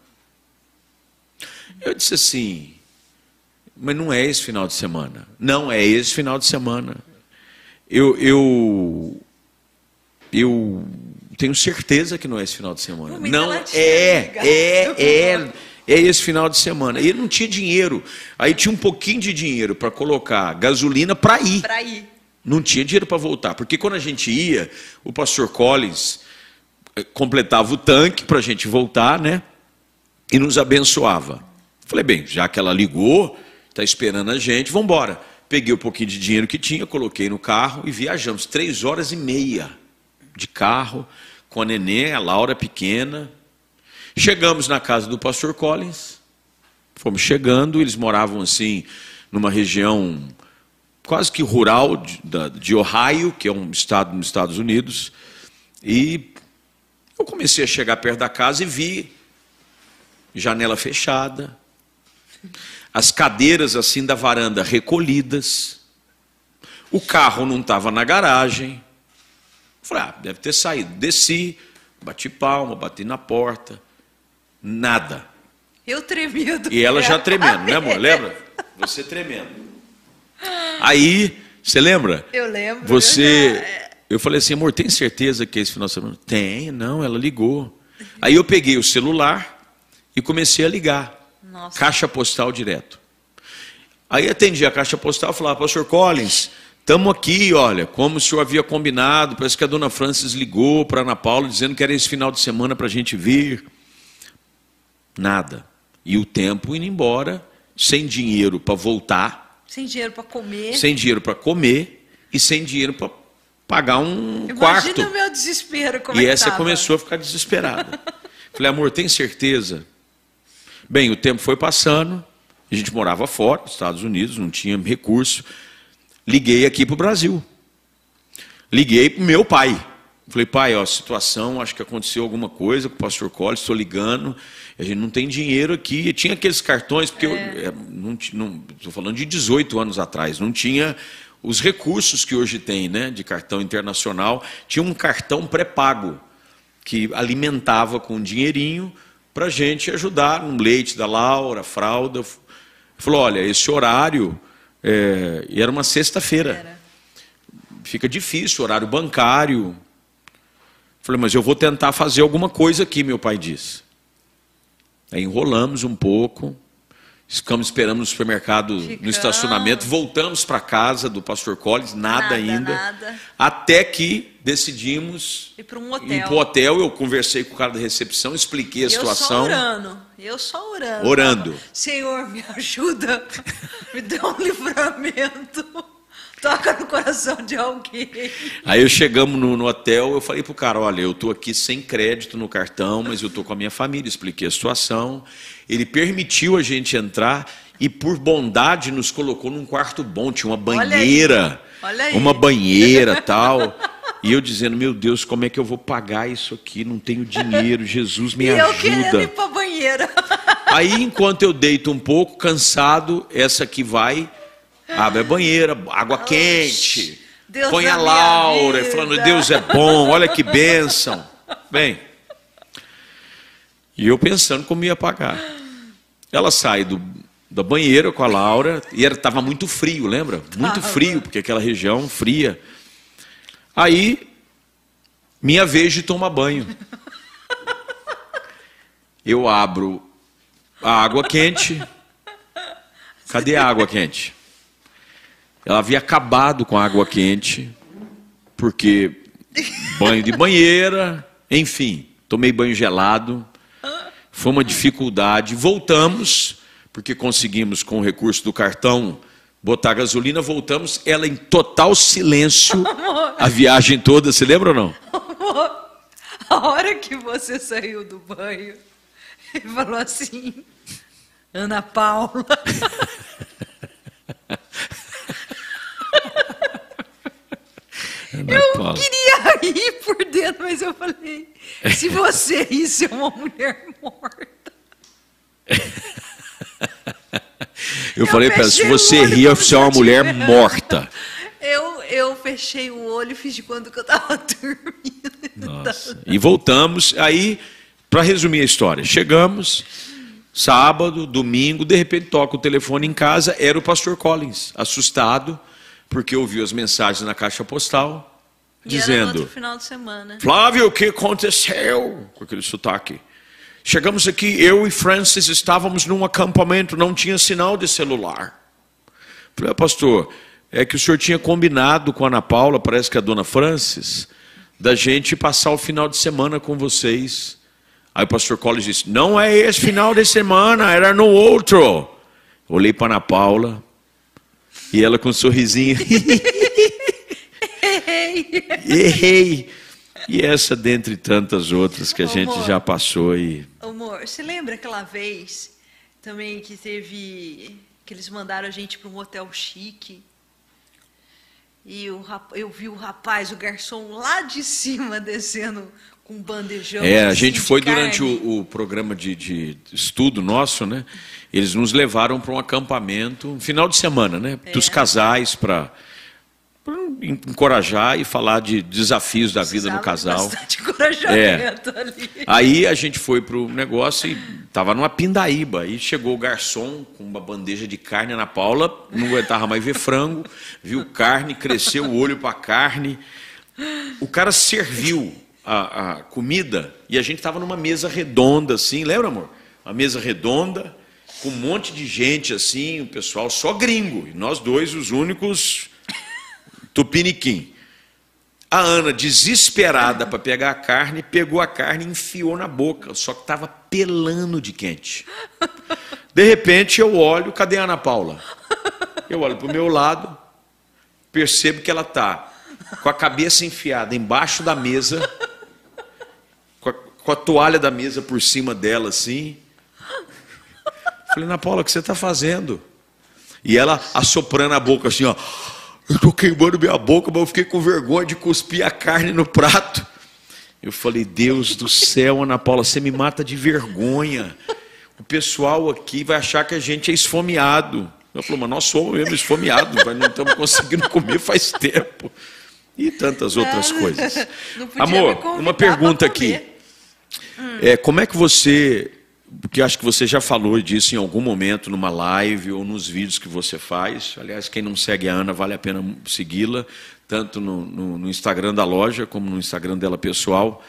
Speaker 1: Eu disse assim, mas não é esse final de semana. Não, é esse final de semana. Eu, eu, eu tenho certeza que não é esse final de semana. Não, é, é, é, é esse final de semana. E ele não tinha dinheiro. Aí tinha um pouquinho de dinheiro para colocar gasolina para ir.
Speaker 2: Para ir.
Speaker 1: Não tinha dinheiro para voltar. Porque quando a gente ia, o pastor Collins completava o tanque para a gente voltar, né? E nos abençoava. Falei, bem, já que ela ligou, está esperando a gente, vamos embora. Peguei o pouquinho de dinheiro que tinha, coloquei no carro e viajamos. Três horas e meia de carro, com a neném, a Laura pequena. Chegamos na casa do pastor Collins. Fomos chegando, eles moravam assim, numa região quase que rural de, de Ohio, que é um estado nos Estados Unidos. E eu comecei a chegar perto da casa e vi janela fechada, as cadeiras assim da varanda recolhidas, o carro não estava na garagem. Falei, ah, deve ter saído. Desci, bati palma, bati na porta, nada.
Speaker 2: Eu tremia do
Speaker 1: E ela já tremendo, né, amor? Lembra? Você tremendo. Aí, você lembra?
Speaker 2: Eu lembro.
Speaker 1: Você.
Speaker 2: eu já-
Speaker 1: Eu falei assim, amor, tem certeza que é esse final de semana? Tem, não, ela ligou. Aí eu peguei o celular e comecei a ligar.
Speaker 2: Nossa.
Speaker 1: Caixa postal direto. Aí atendi a caixa postal e falava, pastor Collins, estamos aqui, olha, como o senhor havia combinado, parece que a dona Francis ligou para Ana Paula dizendo que era esse final de semana para a gente vir. Nada. E o tempo indo embora, sem dinheiro para voltar,
Speaker 2: Sem dinheiro para comer.
Speaker 1: sem dinheiro para comer e sem dinheiro para pagar um
Speaker 2: Imagina
Speaker 1: quarto.
Speaker 2: o meu desespero como
Speaker 1: E
Speaker 2: é
Speaker 1: essa
Speaker 2: tava.
Speaker 1: começou a ficar desesperada. [laughs] Falei, amor, tem certeza? Bem, o tempo foi passando, a gente morava fora, nos Estados Unidos, não tinha recurso. Liguei aqui para o Brasil. Liguei para o meu pai. Falei, pai, ó, situação, acho que aconteceu alguma coisa com o pastor Collins, estou ligando, a gente não tem dinheiro aqui. E tinha aqueles cartões, porque eu é, não estou falando de 18 anos atrás, não tinha os recursos que hoje tem, né, de cartão internacional. Tinha um cartão pré-pago que alimentava com um dinheirinho para a gente ajudar no leite da Laura, fralda. Falou, olha, esse horário, é, e era uma sexta-feira, fica difícil, horário bancário. Falei, mas eu vou tentar fazer alguma coisa aqui, meu pai disse. Aí enrolamos um pouco, ficamos esperando no supermercado, no
Speaker 2: Ficamos.
Speaker 1: estacionamento, voltamos para casa do pastor Collins, nada,
Speaker 2: Nada,
Speaker 1: ainda.
Speaker 2: nada.
Speaker 1: Até que decidimos
Speaker 2: Ir para um
Speaker 1: ir
Speaker 2: hotel.
Speaker 1: para o hotel, eu conversei com o cara da recepção, expliquei a
Speaker 2: Eu só
Speaker 1: situação.
Speaker 2: orando. Eu só orando.
Speaker 1: Orando.
Speaker 2: Senhor, me [laughs] ajuda. Me dá um livramento. Toca no coração de alguém.
Speaker 1: Aí eu chegamos no, no hotel, eu falei pro cara, olha, eu tô aqui sem crédito no cartão, mas eu tô com a minha família, expliquei a situação. Ele permitiu a gente entrar e por bondade nos colocou num quarto bom, tinha uma
Speaker 2: Olha aí.
Speaker 1: banheira,
Speaker 2: Olha aí.
Speaker 1: uma banheira, tal. E eu dizendo, meu Deus, como é que eu vou pagar isso aqui? Não tenho dinheiro, Jesus me
Speaker 2: e eu querendo
Speaker 1: ajuda.
Speaker 2: ir pra banheira.
Speaker 1: Aí, enquanto eu deito um pouco, cansado, essa que vai, abre a banheira, água quente,
Speaker 2: Deus
Speaker 1: põe a Laura, falando, Deus é bom, olha que bênção. Bem, e eu pensando como ia pagar. Ela sai do, da banheira com a Laura, e estava muito frio, lembra? Muito frio, porque aquela região fria. Aí, minha vez de tomar banho. Eu abro a água quente. Cadê a água quente? Ela havia acabado com a água quente, porque banho de banheira, enfim, tomei banho gelado. Foi uma dificuldade. Voltamos, porque conseguimos, com o recurso do cartão, botar gasolina. Voltamos, ela em total silêncio, [laughs] a viagem toda. Se lembra ou não?
Speaker 2: A hora que você saiu do banho, ele falou assim: Ana Paula. [laughs] Eu
Speaker 1: Paula.
Speaker 2: queria [laughs] rir por dentro, mas eu falei: se você [laughs] rir, você é uma mulher morta. [laughs]
Speaker 1: Eu falei para ela, se você rir, você é uma mulher morta.
Speaker 2: Eu, eu fechei o olho e fiz de quando que eu estava dormindo.
Speaker 1: Nossa. E voltamos. Aí, para resumir a história, chegamos, sábado, domingo, de repente toca o telefone em casa, era o pastor Collins, assustado, porque ouviu as mensagens na caixa postal,
Speaker 2: E
Speaker 1: dizendo:
Speaker 2: outro final de semana.
Speaker 1: Flávio, o que aconteceu? Com aquele sotaque. Chegamos aqui, eu e Francis estávamos num acampamento, não tinha sinal de celular. Falei, "Ah, pastor, é que o senhor tinha combinado com a Ana Paula, parece que é a dona Francis, da gente passar o final de semana com vocês. Aí o pastor Collins disse: Não é esse final de semana, era no outro. Olhei para a Ana Paula e ela com um sorrisinho. [laughs] Errei. E essa dentre tantas outras que a gente
Speaker 2: Amor.
Speaker 1: já passou e
Speaker 2: Amor, você lembra aquela vez também que teve. que eles mandaram a gente para um hotel chique? E o eu vi o rapaz, o garçom lá de cima [laughs] descendo um bandejão.
Speaker 1: É, a
Speaker 2: assim
Speaker 1: gente foi durante o, o programa de, de estudo nosso, né? Eles nos levaram para um acampamento, um final de semana, né?
Speaker 2: É.
Speaker 1: Dos casais para encorajar e falar de desafios da vida no casal.
Speaker 2: Bastante encorajamento ali.
Speaker 1: Aí a gente foi pro negócio e tava numa pindaíba. Aí chegou o garçom com uma bandeja de carne na Paula, não aguentava mais ver frango, viu carne, cresceu o olho para carne. O cara serviu a, a comida e a gente estava numa mesa redonda assim, lembra, amor? Uma mesa redonda com um monte de gente assim, o pessoal só gringo e nós dois os únicos tupiniquim. A Ana, desesperada para pegar a carne, pegou a carne e enfiou na boca, só que estava pelando de quente. De repente eu olho, cadê a Ana Paula? Eu olho para o meu lado, percebo que ela está com a cabeça enfiada embaixo da mesa, com a, toalha da mesa por cima dela, assim. Falei, Ana Paula, o que você está fazendo? E ela assoprando a boca assim, ó. Eu estou queimando minha boca, mas eu fiquei com vergonha de cuspir a carne no prato. Eu falei, Deus do céu, Ana Paula, você me mata de vergonha. O pessoal aqui vai achar que a gente é esfomeado. Eu falei, mas nós somos mesmo esfomeados, mas não estamos conseguindo comer faz tempo. E tantas outras coisas. Amor, uma pergunta aqui. Hum. É, como é que você porque acho que você já falou disso em algum momento numa live ou nos vídeos que você faz. Aliás, quem não segue a Ana, vale a pena segui-la, tanto no, no, no, Instagram da loja como no Instagram dela pessoal.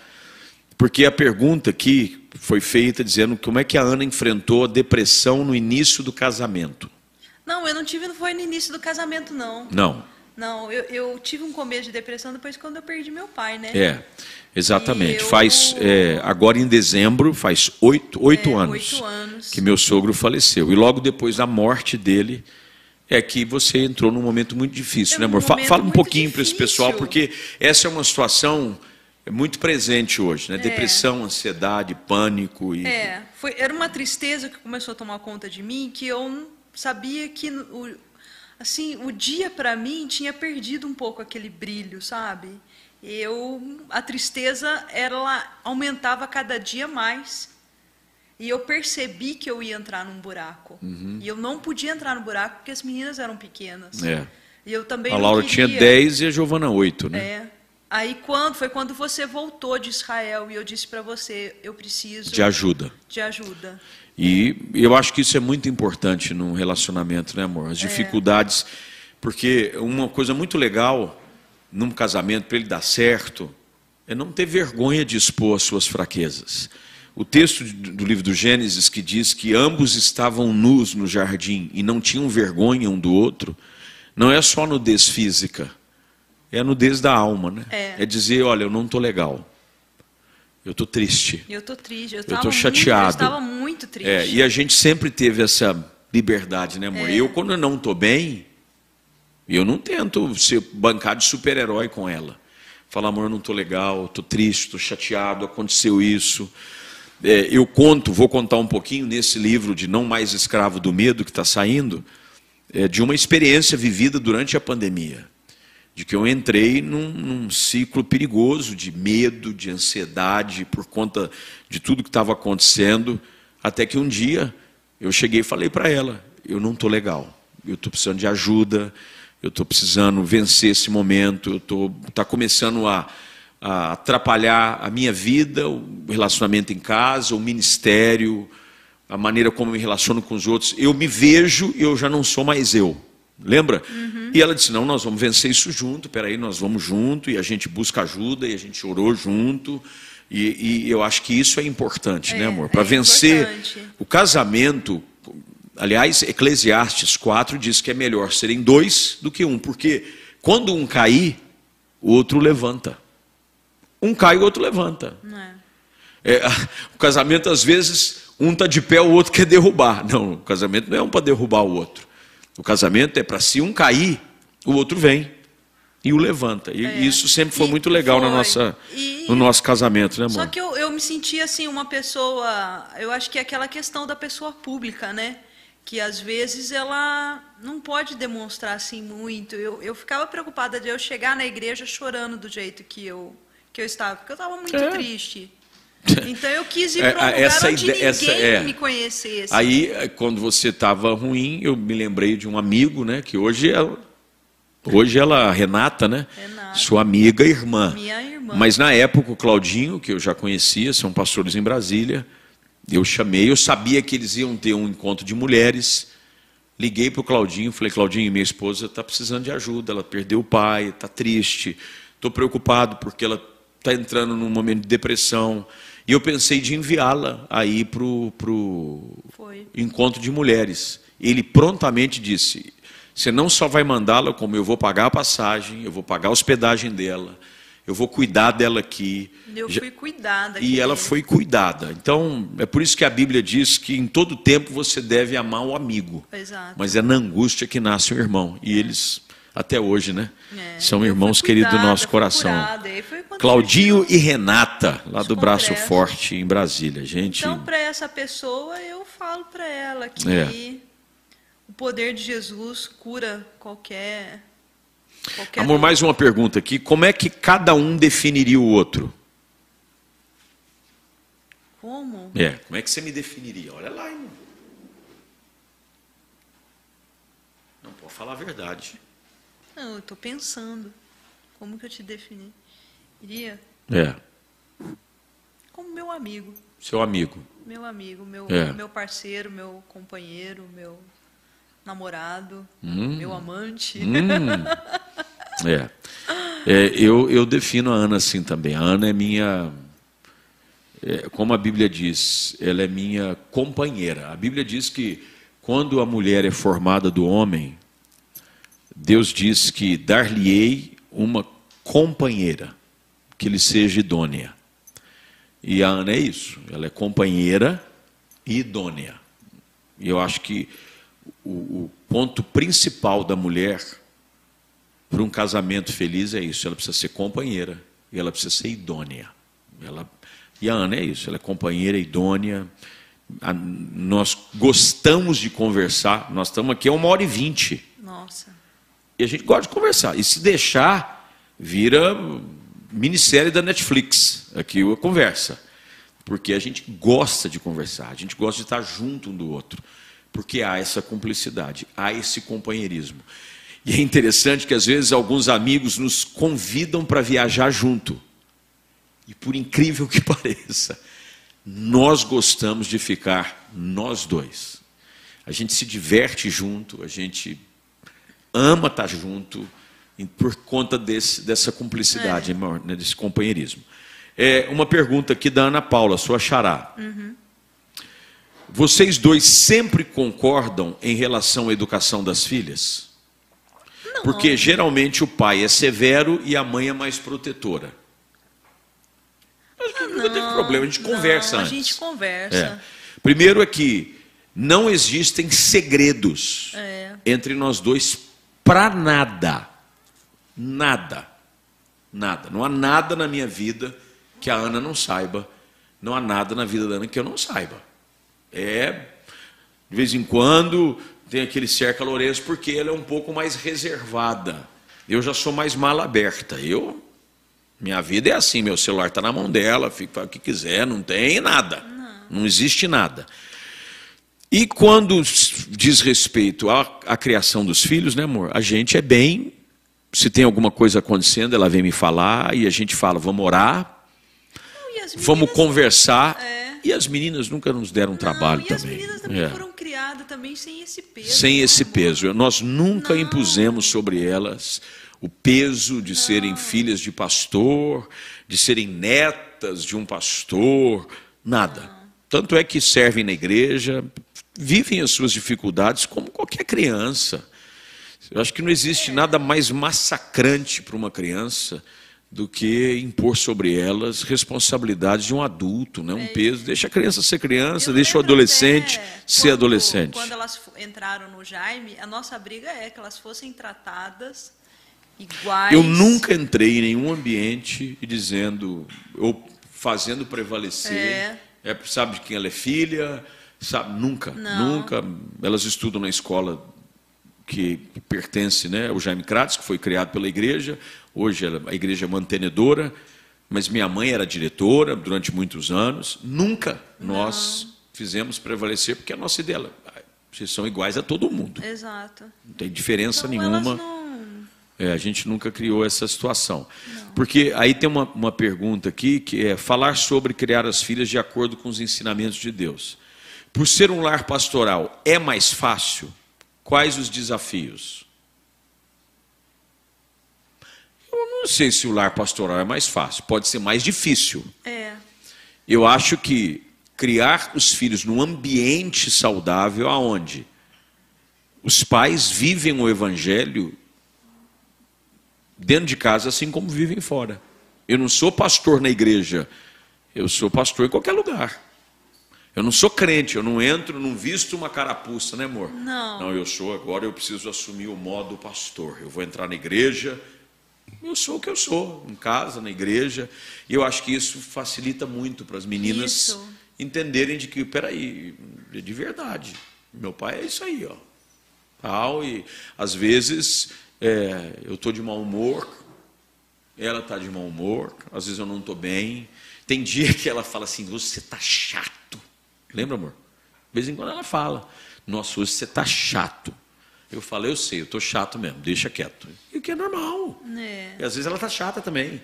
Speaker 1: Porque a pergunta aqui foi feita dizendo como é que a Ana enfrentou a depressão no início do casamento.
Speaker 2: Não, eu não tive, não foi no início do casamento, não.
Speaker 1: Não.
Speaker 2: Não, eu, eu tive um começo de depressão depois quando eu perdi meu pai, né?
Speaker 1: É. Exatamente. Eu... Faz é, agora em dezembro faz oito, oito, é, anos
Speaker 2: oito anos
Speaker 1: que meu sogro faleceu e logo depois da morte dele é que você entrou num momento muito difícil, é né, amor? Um Fala um pouquinho para esse pessoal porque essa é uma situação muito presente hoje, né? É. Depressão, ansiedade, pânico e
Speaker 2: é, foi era uma tristeza que começou a tomar conta de mim que eu não sabia que o, assim o dia para mim tinha perdido um pouco aquele brilho, sabe? eu a tristeza ela aumentava cada dia mais e eu percebi que eu ia entrar num buraco uhum. e eu não podia entrar no buraco porque as meninas eram pequenas
Speaker 1: é.
Speaker 2: e eu também
Speaker 1: a Laura tinha 10 e a Giovana 8 né
Speaker 2: é. aí quando foi quando você voltou de Israel e eu disse para você eu preciso
Speaker 1: de ajuda
Speaker 2: de ajuda
Speaker 1: e eu acho que isso é muito importante num relacionamento né amor as é. dificuldades é. porque uma coisa muito legal num casamento, para ele dar certo, é não ter vergonha de expor as suas fraquezas. O texto do livro do Gênesis que diz que ambos estavam nus no jardim e não tinham vergonha um do outro, não é só nudez física, é a nudez da alma, né?
Speaker 2: É,
Speaker 1: é dizer, olha, eu não estou legal. Eu estou triste.
Speaker 2: Eu estou triste. Eu
Speaker 1: estou chateado.
Speaker 2: eu estava muito triste.
Speaker 1: É, e a gente sempre teve essa liberdade, né, amor? É. Eu, quando eu não estou bem, eu não tento ser bancar de super-herói com ela. Falar, amor, eu não estou legal, estou triste, estou chateado, aconteceu isso. É, eu conto, vou contar um pouquinho nesse livro de Não Mais Escravo do Medo, que está saindo, é, de uma experiência vivida durante a pandemia. De que eu entrei num, num ciclo perigoso de medo, de ansiedade, por conta de tudo que estava acontecendo, até que um dia eu cheguei e falei para ela: eu não estou legal, eu estou precisando de ajuda, eu estou precisando vencer esse momento, está começando a, a, atrapalhar a minha vida, o relacionamento em casa, o ministério, a maneira como eu me relaciono com os outros. Eu me vejo e eu já não sou mais eu. Lembra? Uhum. E ela disse: Não, nós vamos vencer isso junto, peraí, nós vamos junto, e a gente busca ajuda, e a gente orou junto. E, e eu acho que isso é importante, né, é, né, amor? Para é vencer importante. o casamento, Aliás, Eclesiastes 4 diz que é melhor serem dois do que um, porque quando um cair, o outro levanta. Um cai, o outro levanta. É. É, [laughs] o casamento, às vezes, um está de pé, o outro quer derrubar. Não, o casamento não é um para derrubar o outro. O casamento é para se um cair, o outro vem e o levanta. E é. isso sempre foi e muito legal foi. Na nossa, e... no nosso casamento, né, amor?
Speaker 2: Só que eu, eu me senti assim, uma pessoa. Eu acho que é aquela questão da pessoa pública, né? que às vezes ela não pode demonstrar assim muito. Eu, eu ficava preocupada de eu chegar na igreja chorando do jeito que eu que eu estava, porque eu estava muito é. triste. Então eu quis ir é, para um lugar essa onde ninguém essa, é. me conhecesse.
Speaker 1: Aí, quando você estava ruim, eu me lembrei de um amigo, né? Que hoje ela, hoje ela Renata, né?
Speaker 2: Renata,
Speaker 1: sua amiga e irmã.
Speaker 2: Minha irmã.
Speaker 1: Mas na época o Claudinho, que eu já conhecia, são pastores em Brasília. Eu chamei, eu sabia que eles iam ter um encontro de mulheres. Liguei para o Claudinho, falei, Claudinho, minha esposa está precisando de ajuda, ela perdeu o pai, está triste, estou preocupado porque ela está entrando num momento de depressão. E eu pensei de enviá-la aí para o encontro de mulheres. Ele prontamente disse: Você não só vai mandá-la, como eu vou pagar a passagem, eu vou pagar a hospedagem dela, eu vou cuidar dela aqui.
Speaker 2: Eu fui cuidada.
Speaker 1: E ela foi cuidada. Então, é por isso que a Bíblia diz que em todo tempo você deve amar o amigo.
Speaker 2: Exato.
Speaker 1: Mas é na angústia que nasce o irmão. E é. eles até hoje, né?
Speaker 2: É,
Speaker 1: São irmãos queridos do nosso coração. Claudinho e Renata, lá do Braço
Speaker 2: congressos.
Speaker 1: Forte, em Brasília. Gente,
Speaker 2: Então, para essa pessoa, eu falo para ela que
Speaker 1: É.
Speaker 2: o poder de Jesus cura qualquer. qualquer
Speaker 1: amor,
Speaker 2: dor.
Speaker 1: mais uma pergunta aqui. Como é que cada um definiria o outro?
Speaker 2: Como?
Speaker 1: É, como é que você me definiria? Olha lá, irmão. Não pode falar a verdade.
Speaker 2: Não, eu estou pensando. Como que eu te definiria?
Speaker 1: É,
Speaker 2: Como meu amigo.
Speaker 1: seu amigo.
Speaker 2: Meu amigo, meu,
Speaker 1: É.
Speaker 2: meu parceiro, meu companheiro, meu namorado,
Speaker 1: Hum.
Speaker 2: meu amante.
Speaker 1: Hum. [laughs] É. É, eu, eu defino a Ana assim também. A Ana é minha. é, como a Bíblia diz, ela é minha companheira. A Bíblia diz que quando a mulher é formada do homem, Deus diz que dar-lhe-ei uma companheira que lhe seja idônea. E a Ana é isso. Ela é companheira e idônea. E eu acho que o, o ponto principal da mulher para um casamento feliz é isso. Ela precisa ser companheira e ela precisa ser idônea. Ela, e a Ana é isso. Ela é companheira, idônea. A- nós gostamos de conversar. Nós estamos aqui a uma hora e vinte. A gente gosta de conversar. E se deixar, vira minissérie da Netflix, aqui a conversa. Porque a gente gosta de conversar, a gente gosta de estar junto um do outro. Porque há essa cumplicidade, há esse companheirismo. E é interessante que às vezes alguns amigos nos convidam para viajar junto. E por incrível que [laughs] pareça, nós gostamos de ficar nós dois. A gente se diverte junto, a gente ama estar junto por conta desse, dessa cumplicidade, irmão, né, desse companheirismo. É, uma pergunta aqui da Ana Paula, sua xará. Vocês dois sempre concordam em relação à educação das filhas?
Speaker 2: Não.
Speaker 1: Porque geralmente o pai é severo e a mãe é mais protetora. Acho que nunca teve problema, a gente conversa
Speaker 2: não,
Speaker 1: antes.
Speaker 2: A gente conversa.
Speaker 1: É. Primeiro é que não existem segredos
Speaker 2: É.
Speaker 1: entre nós dois para nada. Nada. Nada. Não há nada na minha vida que a Ana não saiba. Não há nada na vida da Ana que eu não saiba. É. De vez em quando tem aquele cerca Lourenço porque ela é um pouco mais reservada. Eu já sou mais mala aberta. Eu minha vida é assim, meu celular está na mão dela, fica o que quiser, não tem nada. Não, existe nada. E quando diz respeito à, à criação dos filhos, né, amor? A gente é bem. Se tem alguma coisa acontecendo, ela vem me falar e a gente fala, vamos orar,
Speaker 2: Não, e as
Speaker 1: vamos conversar.
Speaker 2: É.
Speaker 1: E as meninas nunca nos deram trabalho
Speaker 2: não, e as
Speaker 1: também.
Speaker 2: meninas também
Speaker 1: É.
Speaker 2: foram criadas também sem esse peso.
Speaker 1: Sem
Speaker 2: né,
Speaker 1: esse
Speaker 2: amor?
Speaker 1: peso. Nós nunca
Speaker 2: Não.
Speaker 1: impusemos sobre elas o peso de serem filhas de pastor, de serem netas de um pastor, nada. Tanto é que servem na igreja, vivem as suas dificuldades como qualquer criança. Eu acho que não existe nada mais massacrante para uma criança do que impor sobre elas responsabilidades de um adulto, né? um peso. Deixa a criança ser criança,
Speaker 2: Eu
Speaker 1: deixa o adolescente ser
Speaker 2: quando-
Speaker 1: adolescente.
Speaker 2: Quando elas entraram no Jaime, a nossa briga é que elas fossem tratadas iguais.
Speaker 1: Eu nunca entrei em nenhum ambiente dizendo, ou fazendo prevalecer,
Speaker 2: É.
Speaker 1: é, sabe de quem ela é filha, sabe, nunca,
Speaker 2: Não.
Speaker 1: nunca. Elas estudam na escola que pertence né, ao Jaime Kratos, que foi criado pela igreja, hoje a igreja é mantenedora, mas minha mãe era diretora durante muitos anos, nunca nós fizemos prevalecer, porque a nossa ideia, ela- vocês são iguais a todo mundo,
Speaker 2: Exato.
Speaker 1: não tem diferença
Speaker 2: Então,
Speaker 1: nenhuma.
Speaker 2: não...
Speaker 1: É, a gente nunca criou essa situação. Porque aí tem uma, uma pergunta aqui que é falar sobre criar as filhas de acordo com os ensinamentos de Deus. Por ser um lar pastoral, é mais fácil? Quais os desafios? Eu não sei se o lar pastoral é mais fácil, pode ser mais difícil.
Speaker 2: É.
Speaker 1: Eu acho que criar os filhos num ambiente saudável, aonde os pais vivem o evangelho dentro de casa, assim como vivem fora. Eu não sou pastor na igreja, eu sou pastor em qualquer lugar. Eu não sou crente, eu não entro, não visto uma carapuça, né, amor?
Speaker 2: Não.
Speaker 1: Não, eu sou, agora eu preciso assumir o modo pastor. Eu vou entrar na igreja, eu sou o que eu sou, em casa, na igreja. E eu acho que isso facilita muito para as meninas
Speaker 2: Isso.
Speaker 1: entenderem de que, peraí, é de verdade. Meu pai é isso aí, ó. Tal, e às vezes é, eu estou de mau humor, ela está de mau humor, às vezes eu não estou bem. Tem dia que ela fala assim, você está chato. Lembra, amor? De vez em quando ela fala, nossa, hoje você está chato. Eu falo, eu sei, eu estou chato mesmo, deixa quieto. E o que é normal.
Speaker 2: É.
Speaker 1: E às vezes ela está chata também.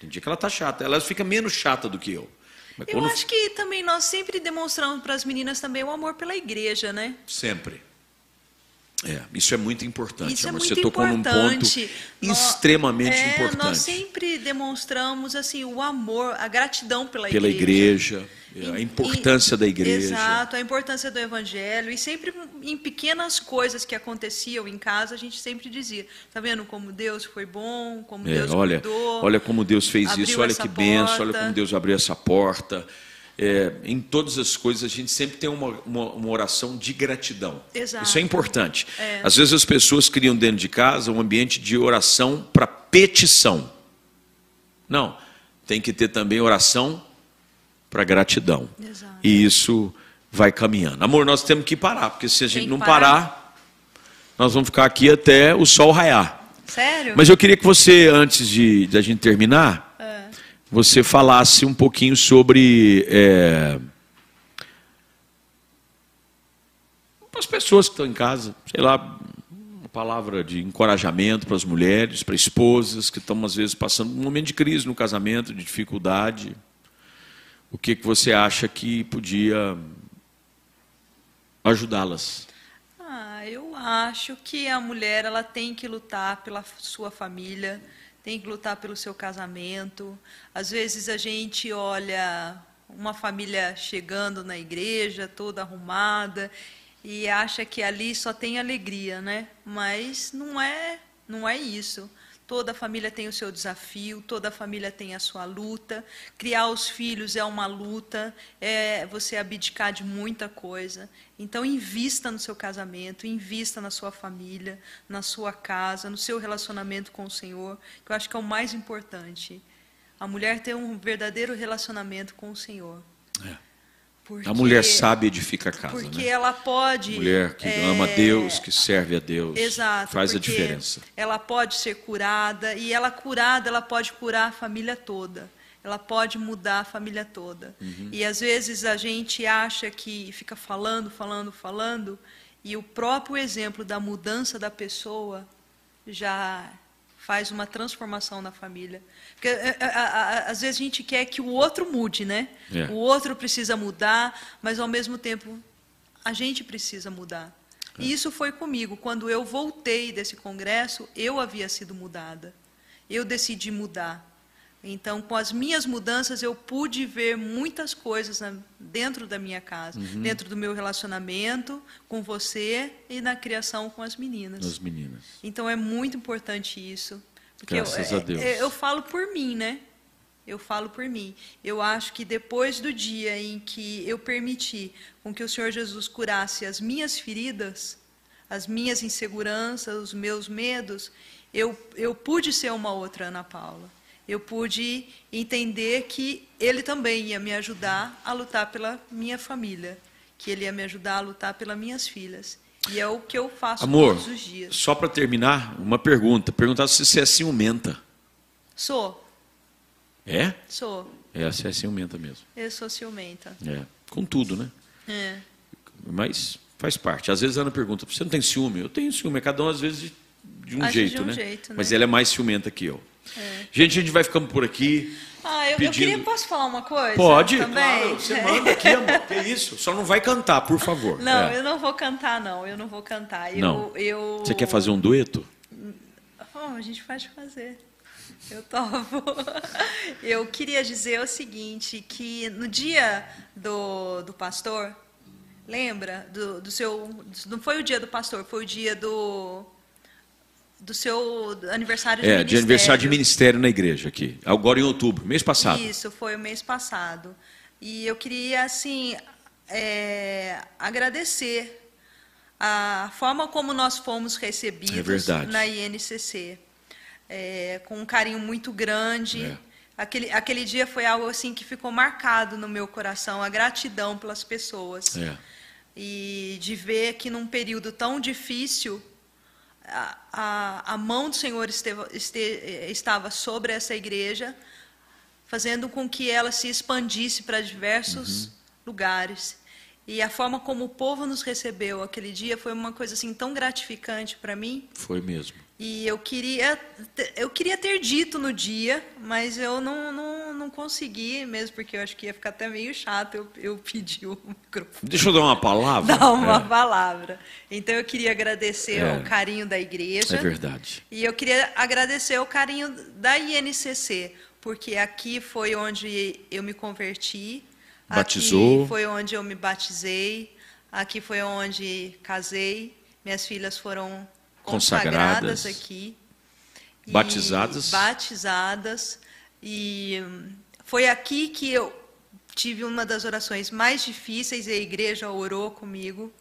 Speaker 1: Tem dia que ela está chata. Ela fica menos chata do que eu. Mas
Speaker 2: Eu
Speaker 1: quando
Speaker 2: acho que também nós sempre demonstramos para as meninas também o amor pela igreja, né?
Speaker 1: Sempre. É, isso é muito importante.
Speaker 2: Isso é muito
Speaker 1: Você tocou num ponto
Speaker 2: importante.
Speaker 1: Extremamente
Speaker 2: é,
Speaker 1: importante.
Speaker 2: Nós sempre demonstramos assim o amor, a gratidão pela,
Speaker 1: Pela igreja, a
Speaker 2: E-
Speaker 1: importância
Speaker 2: e-
Speaker 1: da igreja.
Speaker 2: Exato, a importância do evangelho. E sempre em pequenas coisas que aconteciam em casa, a gente sempre dizia: tá vendo como Deus foi bom, como
Speaker 1: É,
Speaker 2: Deus
Speaker 1: olha,
Speaker 2: cuidou.
Speaker 1: olha como Deus fez isso, olha que benção, olha como Deus abriu essa porta. É, em todas as coisas a gente sempre tem uma, uma, uma oração de gratidão.
Speaker 2: Exato.
Speaker 1: Isso é importante.
Speaker 2: É.
Speaker 1: Às vezes as pessoas criam dentro de casa um ambiente de oração para petição. Não, tem que ter também oração para gratidão.
Speaker 2: Exato.
Speaker 1: E isso vai caminhando. Amor, nós temos que parar, porque se a gente não
Speaker 2: parar.
Speaker 1: parar, nós vamos ficar aqui até o sol raiar.
Speaker 2: Sério?
Speaker 1: Mas eu queria que você, antes de, de a gente terminar. Você falasse um pouquinho sobre é, as pessoas que estão em casa, sei lá, uma palavra de encorajamento para as mulheres, para esposas que estão às vezes passando um momento de crise no casamento, de dificuldade. O que, que você acha que podia ajudá-las?
Speaker 2: Ah, eu acho que a mulher ela tem que lutar pela sua família, tem que lutar pelo seu casamento. Às vezes a gente olha uma família chegando na igreja, toda arrumada, e acha que ali só tem alegria, né? Mas não é, não é isso. Toda família tem o seu desafio, toda família tem a sua luta. Criar os filhos é uma luta, é você abdicar de muita coisa. Então, invista no seu casamento, invista na sua família, na sua casa, no seu relacionamento com o Senhor, que eu acho que é o mais importante. A mulher ter um verdadeiro relacionamento com o Senhor.
Speaker 1: É.
Speaker 2: Porque-
Speaker 1: A mulher sabe edifica a casa,
Speaker 2: Porque
Speaker 1: né?
Speaker 2: ela pode.
Speaker 1: Mulher que
Speaker 2: é,
Speaker 1: ama Deus, que serve a Deus,
Speaker 2: Exato,
Speaker 1: faz a diferença.
Speaker 2: Ela pode ser curada e ela curada, ela pode curar a família toda. Ela pode mudar a família toda.
Speaker 1: Uhum.
Speaker 2: E às vezes a gente acha que fica falando, falando, falando, e o próprio exemplo da mudança da pessoa já faz uma transformação na família. Porque é, é, a- a- às vezes a gente quer que o outro mude, né?
Speaker 1: É.
Speaker 2: O outro precisa mudar, mas ao mesmo tempo a gente precisa mudar. E isso foi comigo. Quando eu voltei desse congresso, eu havia sido mudada. Eu decidi mudar. Então, com as minhas mudanças, eu pude ver muitas coisas na- dentro da minha casa,
Speaker 1: Uhum.
Speaker 2: dentro do meu relacionamento com você e na criação com as meninas.
Speaker 1: Nas meninas.
Speaker 2: Então é muito importante isso. Porque
Speaker 1: Graças
Speaker 2: eu,
Speaker 1: a Deus.
Speaker 2: é- Eu, falo por mim, né? Eu falo por mim. Eu acho que depois do dia em que eu permiti com que o Senhor Jesus curasse as minhas feridas, as minhas inseguranças, os meus medos, eu, eu pude ser uma outra Ana Paula. Eu pude entender que Ele também ia me ajudar a lutar pela minha família, que Ele ia me ajudar a lutar pelas minhas filhas. E é o que eu faço
Speaker 1: Amor,
Speaker 2: todos os dias.
Speaker 1: só para terminar, uma pergunta. Perguntar se você é ciumenta.
Speaker 2: Sou,
Speaker 1: É?
Speaker 2: sou.
Speaker 1: É, você é ciumenta mesmo.
Speaker 2: Eu sou ciumenta.
Speaker 1: É. Com tudo, né?
Speaker 2: É.
Speaker 1: Mas faz parte. Às vezes a Ana pergunta, você não tem ciúme? Eu tenho ciúme, é cada um às vezes de, de um jeito,
Speaker 2: de um
Speaker 1: né?
Speaker 2: jeito, né?
Speaker 1: Mas ela é mais ciumenta que eu.
Speaker 2: É.
Speaker 1: Gente, a gente vai ficando por aqui.
Speaker 2: Ah, eu, eu
Speaker 1: Pedindo-
Speaker 2: queria. Posso falar uma coisa?
Speaker 1: Pode,
Speaker 2: também?
Speaker 1: claro. Você manda aqui, amor. Que isso? Só não vai cantar, por favor.
Speaker 2: Não,
Speaker 1: É.
Speaker 2: eu não vou cantar, não. Eu não vou cantar. Eu,
Speaker 1: Não.
Speaker 2: eu...
Speaker 1: Você quer fazer um dueto?
Speaker 2: Oh, a gente pode fazer. Eu topo. [laughs] Eu queria dizer o seguinte, que no dia do, do pastor, lembra? Do, do seu. Não foi o dia do pastor, foi o dia do. Do seu aniversário de
Speaker 1: É, de aniversário de
Speaker 2: ministério.
Speaker 1: ministério na igreja aqui. Agora em outubro, mês passado.
Speaker 2: Isso, foi o mês passado. E eu queria, assim, é, agradecer a forma como nós fomos recebidos
Speaker 1: É
Speaker 2: na INCC. É, com um carinho muito grande.
Speaker 1: É.
Speaker 2: Aquele, aquele dia foi algo assim que ficou marcado no meu coração, a gratidão pelas pessoas.
Speaker 1: É.
Speaker 2: E de ver que num período tão difícil, a, a, a mão do Senhor esteve, este, estava sobre essa igreja, fazendo com que ela se expandisse para diversos lugares. E a forma como o povo nos recebeu aquele dia foi uma coisa assim tão gratificante para mim.
Speaker 1: Foi mesmo.
Speaker 2: E eu queria, eu queria ter dito no dia, mas eu não, não, não consegui, mesmo porque eu acho que ia ficar até meio chato eu, eu pedir o microfone.
Speaker 1: Deixa eu dar uma palavra.
Speaker 2: Dar uma
Speaker 1: É.
Speaker 2: palavra. Então eu queria agradecer
Speaker 1: É.
Speaker 2: o carinho da igreja.
Speaker 1: É verdade.
Speaker 2: E eu queria agradecer o carinho da INCC, porque aqui foi onde eu me converti.
Speaker 1: Batizou.
Speaker 2: Aqui foi onde eu me batizei. Aqui foi onde casei. Minhas filhas foram
Speaker 1: Consagradas.
Speaker 2: consagradas aqui. E
Speaker 1: Batizadas.
Speaker 2: Batizadas. E hum, foi aqui que eu tive uma das orações mais difíceis e a igreja orou comigo.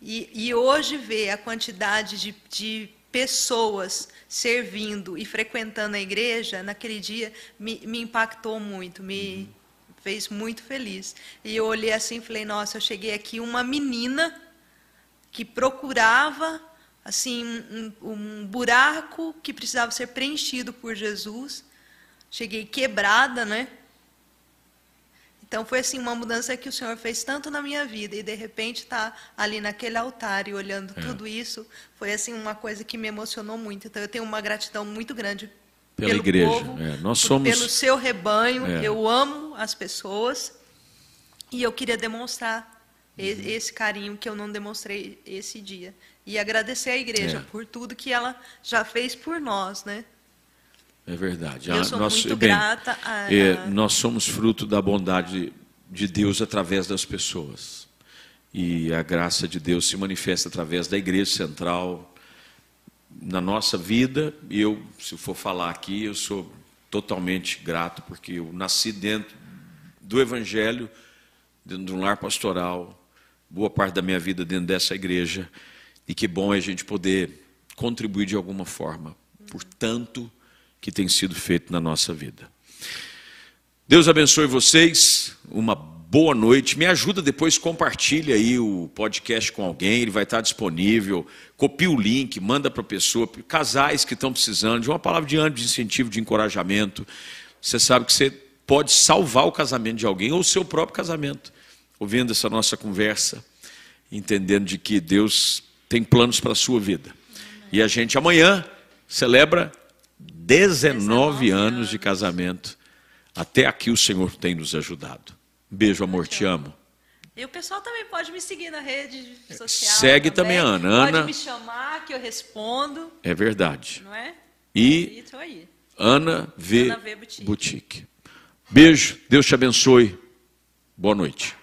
Speaker 2: E, e hoje ver a quantidade de, de pessoas servindo e frequentando a igreja naquele dia me, me impactou muito, me fez muito feliz. E eu olhei assim e falei: Nossa, eu cheguei aqui uma menina que procurava assim um, um buraco que precisava ser preenchido por Jesus. Cheguei quebrada, né? Então foi assim uma mudança que o Senhor fez tanto na minha vida e de repente estar ali naquele altar e olhando
Speaker 1: É.
Speaker 2: tudo isso foi assim uma coisa que me emocionou muito. Então eu tenho uma gratidão muito grande
Speaker 1: Pela
Speaker 2: pelo
Speaker 1: igreja,
Speaker 2: povo,
Speaker 1: é. Nós
Speaker 2: por-
Speaker 1: somos-
Speaker 2: pelo seu rebanho.
Speaker 1: É.
Speaker 2: Eu amo as pessoas e eu queria demonstrar
Speaker 1: Uhum.
Speaker 2: esse carinho que eu não demonstrei esse dia e agradecer à igreja
Speaker 1: É.
Speaker 2: por tudo que ela já fez por nós, né?
Speaker 1: É verdade.
Speaker 2: Eu
Speaker 1: Ah,
Speaker 2: sou
Speaker 1: nós,
Speaker 2: muito
Speaker 1: bem,
Speaker 2: grata a-
Speaker 1: é, nós somos fruto da bondade de Deus através das pessoas. E a graça de Deus se manifesta através da igreja central na nossa vida. E eu, se for falar aqui, eu sou totalmente grato porque eu nasci dentro do evangelho, dentro de um lar pastoral, boa parte da minha vida dentro dessa igreja. E que bom é a gente poder contribuir de alguma forma por tanto que tem sido feito na nossa vida. Deus abençoe vocês, uma boa noite. Me ajuda depois, compartilha aí o podcast com alguém, ele vai estar disponível. Copia o link, manda para a pessoa, casais que estão precisando de uma palavra de ânimo, de incentivo, de encorajamento. Você sabe que você pode salvar o casamento de alguém ou o seu próprio casamento, ouvindo essa nossa conversa, entendendo de que Deus tem planos para a sua vida. E a gente amanhã celebra 19 anos de casamento. Até aqui o Senhor tem nos ajudado. Beijo, amor, te amo.
Speaker 2: E o pessoal também pode me seguir na rede social.
Speaker 1: Segue também a Ana.
Speaker 2: Pode
Speaker 1: Ana-
Speaker 2: me chamar que eu respondo,
Speaker 1: É verdade.
Speaker 2: não é?
Speaker 1: E
Speaker 2: E tô aí.
Speaker 1: Ana V.
Speaker 2: Ana V. Boutique.
Speaker 1: Boutique. Beijo, Deus te abençoe. Boa noite.